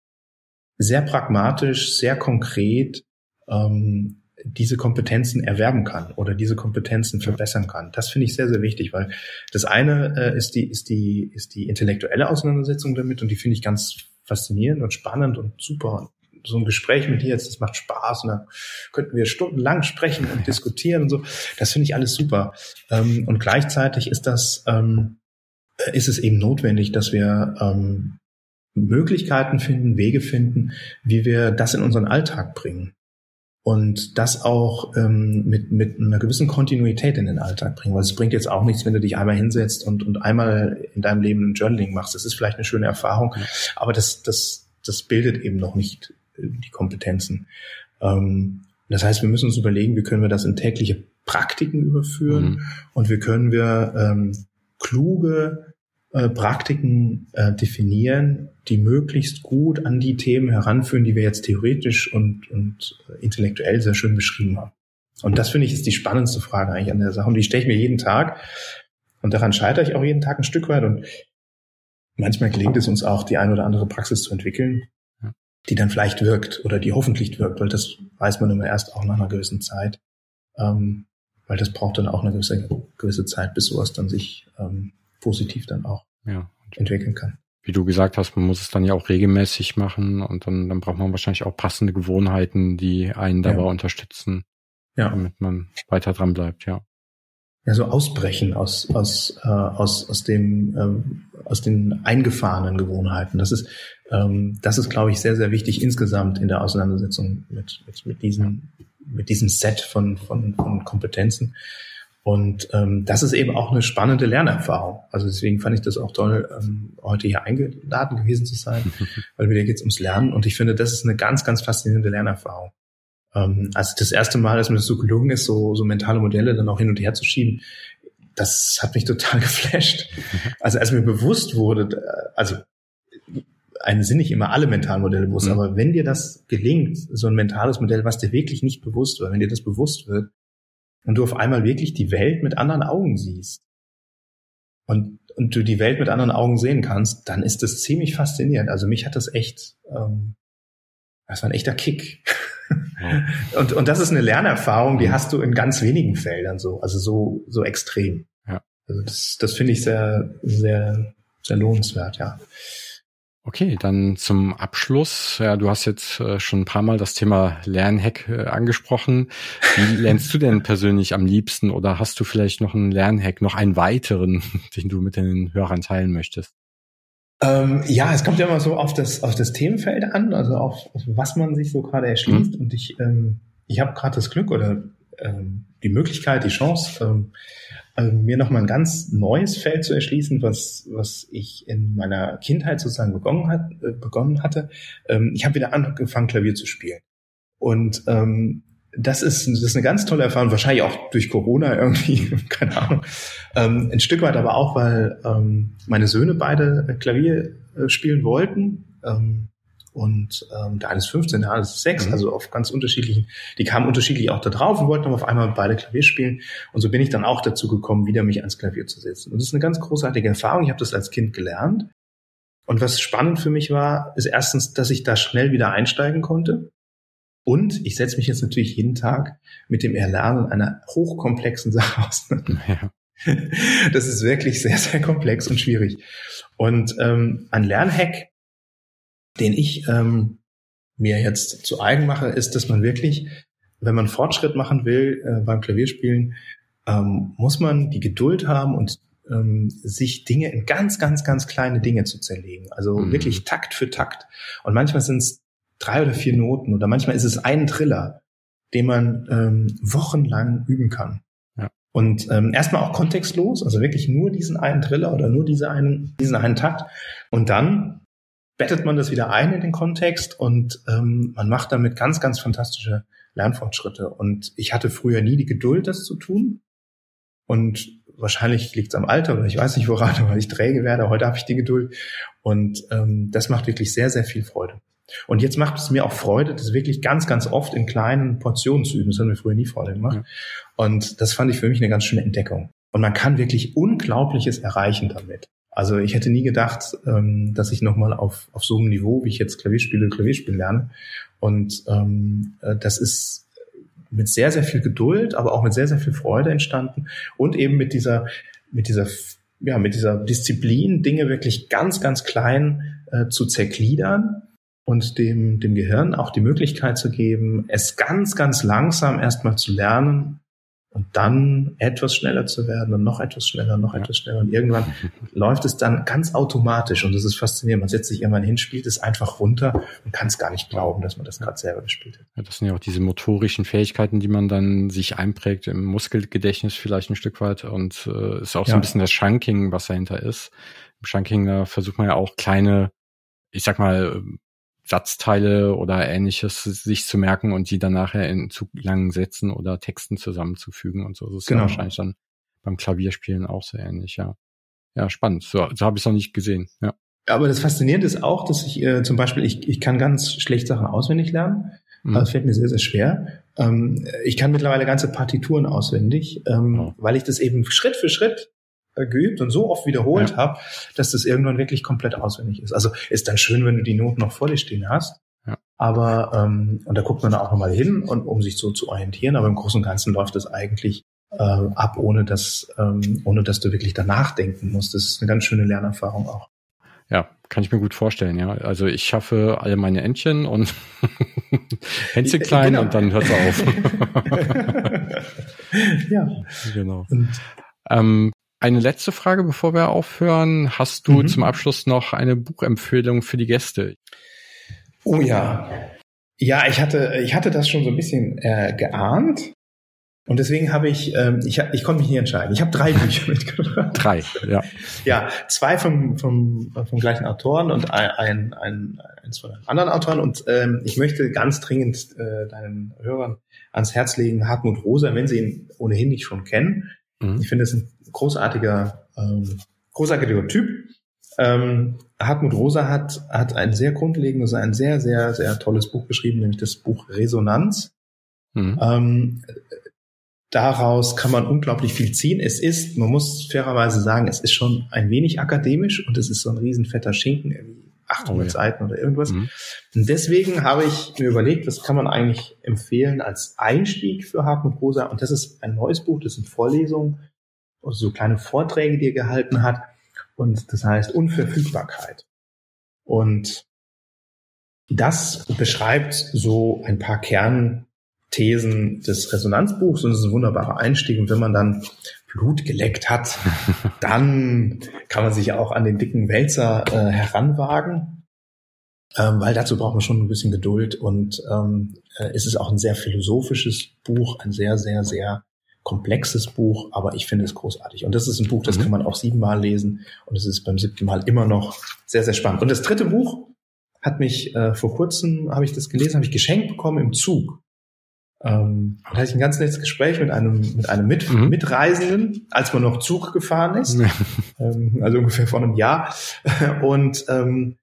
sehr pragmatisch, sehr konkret ähm, diese Kompetenzen erwerben kann oder diese Kompetenzen verbessern kann. Das finde ich sehr, sehr wichtig, weil das eine äh, ist die, ist die, ist die intellektuelle Auseinandersetzung damit und die finde ich ganz faszinierend und spannend und super. So ein Gespräch mit dir jetzt, das macht Spaß und da könnten wir stundenlang sprechen und diskutieren und so. Das finde ich alles super. Ähm, und gleichzeitig ist das, ähm, ist es eben notwendig, dass wir ähm, Möglichkeiten finden, Wege finden, wie wir das in unseren Alltag bringen und das auch ähm, mit, mit einer gewissen Kontinuität in den Alltag bringen. Weil es bringt jetzt auch nichts, wenn du dich einmal hinsetzt und, und einmal in deinem Leben ein Journaling machst. Das ist vielleicht eine schöne Erfahrung, aber das, das, das bildet eben noch nicht äh, die Kompetenzen. Ähm, das heißt, wir müssen uns überlegen, wie können wir das in tägliche Praktiken überführen mhm. und wie können wir ähm, kluge äh, Praktiken äh, definieren, die möglichst gut an die Themen heranführen, die wir jetzt theoretisch und, und intellektuell sehr schön beschrieben haben. Und das finde ich ist die spannendste Frage eigentlich an der Sache. Und die stelle ich mir jeden Tag. Und daran scheitere ich auch jeden Tag ein Stück weit. Und manchmal gelingt es uns auch, die eine oder andere Praxis zu entwickeln, die dann vielleicht wirkt oder die hoffentlich wirkt, weil das weiß man immer erst auch nach einer gewissen Zeit. Ähm, weil das braucht dann auch eine gewisse, gewisse Zeit, bis sowas dann sich ähm, positiv dann auch ja. entwickeln kann. Wie du gesagt hast, man muss es dann ja auch regelmäßig machen und dann, dann braucht man wahrscheinlich auch passende Gewohnheiten, die einen dabei ja. unterstützen, ja. damit man weiter dran bleibt, ja. Ja, so ausbrechen aus, aus, äh, aus, aus dem, ähm, aus den eingefahrenen Gewohnheiten. Das ist, ähm, das ist, glaube ich, sehr, sehr wichtig insgesamt in der Auseinandersetzung mit, mit, mit diesem, mit diesem Set von, von, von Kompetenzen. Und ähm, das ist eben auch eine spannende Lernerfahrung. Also deswegen fand ich das auch toll, ähm, heute hier eingeladen gewesen zu sein, weil wieder geht es ums Lernen. Und ich finde, das ist eine ganz, ganz faszinierende Lernerfahrung. Ähm, also das erste Mal, dass mir das so gelungen ist, so, so mentale Modelle dann auch hin und her zu schieben, das hat mich total geflasht. Also als mir bewusst wurde, also einem sind nicht immer alle mentalen Modelle bewusst, mhm. aber wenn dir das gelingt, so ein mentales Modell, was dir wirklich nicht bewusst war, wenn dir das bewusst wird, und du auf einmal wirklich die Welt mit anderen Augen siehst und, und du die Welt mit anderen Augen sehen kannst, dann ist das ziemlich faszinierend. Also mich hat das echt, ähm, das war ein echter Kick. Ja. und, und das ist eine Lernerfahrung, die hast du in ganz wenigen Feldern so, also so, so extrem. Ja. Also das, das finde ich sehr, sehr, sehr lohnenswert, ja. Okay, dann zum Abschluss. Ja, du hast jetzt äh, schon ein paar Mal das Thema Lernhack äh, angesprochen. Wie lernst du denn persönlich am liebsten oder hast du vielleicht noch einen Lernhack, noch einen weiteren, den du mit den Hörern teilen möchtest? Ähm, ja, es kommt ja immer so auf das, auf das Themenfeld an, also auf, auf was man sich so gerade erschließt. Mhm. Und ich, ähm, ich habe gerade das Glück oder ähm, die Möglichkeit, die Chance, ähm, mir nochmal ein ganz neues Feld zu erschließen, was, was ich in meiner Kindheit sozusagen begonnen, hat, äh, begonnen hatte. Ähm, ich habe wieder angefangen, Klavier zu spielen. Und ähm, das ist, das ist eine ganz tolle Erfahrung, wahrscheinlich auch durch Corona irgendwie, keine Ahnung. Ähm, ein Stück weit aber auch, weil ähm, meine Söhne beide Klavier äh, spielen wollten. Ähm, und ähm, der eine ist 15, der andere ist 6, mhm. also auf ganz unterschiedlichen, die kamen unterschiedlich auch da drauf und wollten aber auf einmal beide Klavier spielen. Und so bin ich dann auch dazu gekommen, wieder mich ans Klavier zu setzen. Und das ist eine ganz großartige Erfahrung. Ich habe das als Kind gelernt. Und was spannend für mich war, ist erstens, dass ich da schnell wieder einsteigen konnte. Und ich setze mich jetzt natürlich jeden Tag mit dem Erlernen einer hochkomplexen Sache aus. Ja. Das ist wirklich sehr, sehr komplex und schwierig. Und ähm, ein Lernhack den ich ähm, mir jetzt zu eigen mache, ist, dass man wirklich, wenn man Fortschritt machen will äh, beim Klavierspielen, ähm, muss man die Geduld haben und ähm, sich Dinge in ganz, ganz, ganz kleine Dinge zu zerlegen. Also mhm. wirklich Takt für Takt. Und manchmal sind es drei oder vier Noten oder manchmal ist es ein Triller, den man ähm, wochenlang üben kann. Ja. Und ähm, erstmal auch kontextlos, also wirklich nur diesen einen Triller oder nur diese einen, diesen einen Takt. Und dann bettet man das wieder ein in den Kontext und ähm, man macht damit ganz, ganz fantastische Lernfortschritte. Und ich hatte früher nie die Geduld, das zu tun. Und wahrscheinlich liegt es am Alter oder ich weiß nicht woran, weil ich träge werde. Heute habe ich die Geduld. Und ähm, das macht wirklich sehr, sehr viel Freude. Und jetzt macht es mir auch Freude, das wirklich ganz, ganz oft in kleinen Portionen zu üben. Das haben wir früher nie Freude gemacht. Ja. Und das fand ich für mich eine ganz schöne Entdeckung. Und man kann wirklich Unglaubliches erreichen damit. Also ich hätte nie gedacht, ähm, dass ich nochmal auf, auf so einem Niveau, wie ich jetzt Klavier spiele, Klavierspiel lerne. Und ähm, äh, das ist mit sehr, sehr viel Geduld, aber auch mit sehr, sehr viel Freude entstanden und eben mit dieser, mit dieser, ja, mit dieser Disziplin, Dinge wirklich ganz, ganz klein äh, zu zergliedern und dem, dem Gehirn auch die Möglichkeit zu geben, es ganz, ganz langsam erstmal zu lernen und dann etwas schneller zu werden und noch etwas schneller, noch ja. etwas schneller. Und irgendwann läuft es dann ganz automatisch und das ist faszinierend. Man setzt sich irgendwann hin, spielt es einfach runter und kann es gar nicht glauben, dass man das gerade selber gespielt hat. Ja, das sind ja auch diese motorischen Fähigkeiten, die man dann sich einprägt im Muskelgedächtnis vielleicht ein Stück weit und äh, ist auch ja. so ein bisschen das Chunking, was dahinter ist. Im Chunking, da versucht man ja auch kleine, ich sag mal, Satzteile oder ähnliches sich zu merken und die dann nachher in zu langen Sätzen oder Texten zusammenzufügen und so. Das ist genau. ja wahrscheinlich dann beim Klavierspielen auch sehr ähnlich, ja. Ja, spannend. So, so habe ich es noch nicht gesehen, ja. Aber das Faszinierende ist auch, dass ich äh, zum Beispiel, ich, ich kann ganz schlecht Sachen auswendig lernen. Mhm. Das fällt mir sehr, sehr schwer. Ähm, ich kann mittlerweile ganze Partituren auswendig, ähm, oh. weil ich das eben Schritt für Schritt geübt und so oft wiederholt ja. habe, dass das irgendwann wirklich komplett auswendig ist. Also ist dann schön, wenn du die Noten noch vor dir stehen hast. Ja. Aber ähm, und da guckt man auch nochmal hin und um sich so zu orientieren, aber im Großen und Ganzen läuft das eigentlich äh, ab, ohne dass, ähm, ohne dass du wirklich danach denken musst. Das ist eine ganz schöne Lernerfahrung auch. Ja, kann ich mir gut vorstellen, ja. Also ich schaffe alle meine Entchen und Hänschen klein genau. und dann hört es auf. ja. Genau. Und, ähm, eine letzte Frage, bevor wir aufhören. Hast du mhm. zum Abschluss noch eine Buchempfehlung für die Gäste? Oh ja. Ja, ich hatte, ich hatte das schon so ein bisschen äh, geahnt. Und deswegen habe ich, ähm, ich, ich konnte mich nicht entscheiden. Ich habe drei Bücher mitgebracht. Drei, ja. Ja, zwei vom, vom, vom gleichen Autoren und ein, ein, ein, eins von anderen Autoren. Und ähm, ich möchte ganz dringend äh, deinen Hörern ans Herz legen, Hartmut Rosa, wenn sie ihn ohnehin nicht schon kennen. Mhm. Ich finde, es ein großartiger, ähm, großartiger Typ. Ähm, Hartmut Rosa hat, hat ein sehr grundlegendes, ein sehr, sehr, sehr tolles Buch geschrieben, nämlich das Buch Resonanz. Mhm. Ähm, daraus kann man unglaublich viel ziehen. Es ist, man muss fairerweise sagen, es ist schon ein wenig akademisch und es ist so ein riesen fetter Schinken, irgendwie 800 oh, ja. Seiten oder irgendwas. Mhm. Und deswegen habe ich mir überlegt, was kann man eigentlich empfehlen als Einstieg für Hartmut Rosa? Und das ist ein neues Buch, das sind Vorlesungen, so kleine Vorträge, die er gehalten hat. Und das heißt Unverfügbarkeit. Und das beschreibt so ein paar Kernthesen des Resonanzbuchs und es ist ein wunderbarer Einstieg. Und wenn man dann Blut geleckt hat, dann kann man sich auch an den dicken Wälzer äh, heranwagen, ähm, weil dazu braucht man schon ein bisschen Geduld und ähm, äh, es ist auch ein sehr philosophisches Buch, ein sehr, sehr, sehr komplexes Buch, aber ich finde es großartig. Und das ist ein Buch, das mhm. kann man auch siebenmal lesen und es ist beim siebten Mal immer noch sehr, sehr spannend. Und das dritte Buch hat mich äh, vor kurzem, habe ich das gelesen, habe ich geschenkt bekommen im Zug. Ähm, da hatte ich ein ganz nettes Gespräch mit einem, mit einem mit mhm. Mitreisenden, als man noch Zug gefahren ist, ähm, also ungefähr vor einem Jahr. Und ähm,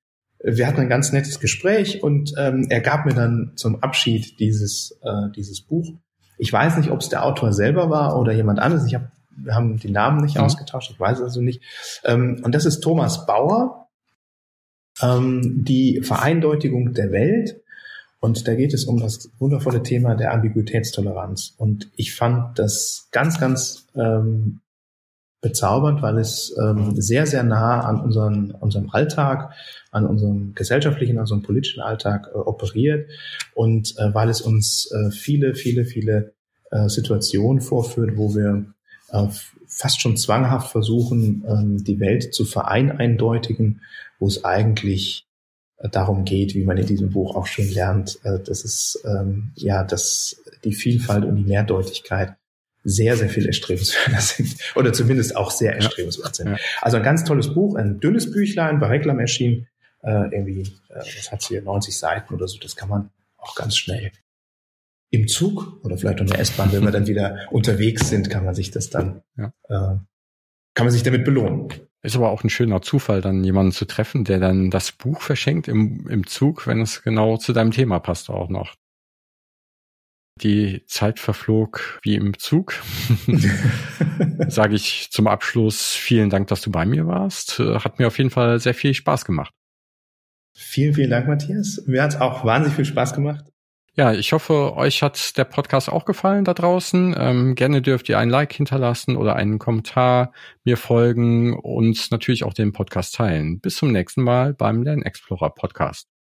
wir hatten ein ganz nettes Gespräch und ähm, er gab mir dann zum Abschied dieses, äh, dieses Buch ich weiß nicht, ob es der Autor selber war oder jemand anderes. Ich hab, wir haben die Namen nicht mhm. ausgetauscht, ich weiß also nicht. Ähm, und das ist Thomas Bauer, ähm, die Vereindeutigung der Welt. Und da geht es um das wundervolle Thema der Ambiguitätstoleranz. Und ich fand das ganz, ganz ähm, bezaubernd, weil es ähm, sehr, sehr nah an unseren, unserem Alltag, an unserem gesellschaftlichen, an unserem politischen Alltag äh, operiert und äh, weil es uns äh, viele, viele, viele äh, Situationen vorführt, wo wir äh, fast schon zwanghaft versuchen, ähm, die Welt zu vereineindeutigen, wo es eigentlich äh, darum geht, wie man in diesem Buch auch schon lernt, äh, dass es ähm, ja, dass die Vielfalt und die Mehrdeutigkeit sehr, sehr viel erstrebenswerter sind oder zumindest auch sehr erstrebenswert sind. Ja. Also ein ganz tolles Buch, ein dünnes Büchlein, bei Reklam erschienen, äh, irgendwie, äh, was hat hier, 90 Seiten oder so, das kann man auch ganz schnell im Zug oder vielleicht in der S-Bahn, wenn wir dann wieder unterwegs sind, kann man sich das dann, ja. äh, kann man sich damit belohnen. Ist aber auch ein schöner Zufall, dann jemanden zu treffen, der dann das Buch verschenkt im, im Zug, wenn es genau zu deinem Thema passt auch noch. Die Zeit verflog wie im Zug. Sage ich zum Abschluss vielen Dank, dass du bei mir warst. Hat mir auf jeden Fall sehr viel Spaß gemacht. Vielen, vielen Dank, Matthias. Mir hat es auch wahnsinnig viel Spaß gemacht. Ja, ich hoffe, euch hat der Podcast auch gefallen da draußen. Ähm, gerne dürft ihr ein Like hinterlassen oder einen Kommentar, mir folgen und natürlich auch den Podcast teilen. Bis zum nächsten Mal beim Lernexplorer Podcast.